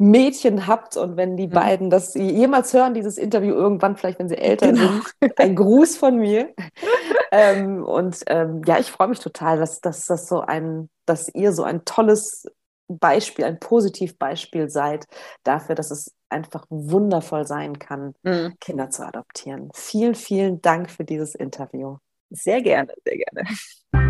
Mädchen habt und wenn die mhm. beiden das jemals hören, dieses Interview irgendwann, vielleicht wenn sie älter genau. sind, ein Gruß von mir. [LAUGHS] ähm, und ähm, ja, ich freue mich total, dass, dass das so ein, dass ihr so ein tolles Beispiel, ein Positivbeispiel seid dafür, dass es einfach wundervoll sein kann, mhm. Kinder zu adoptieren. Vielen, vielen Dank für dieses Interview. Sehr gerne, sehr gerne.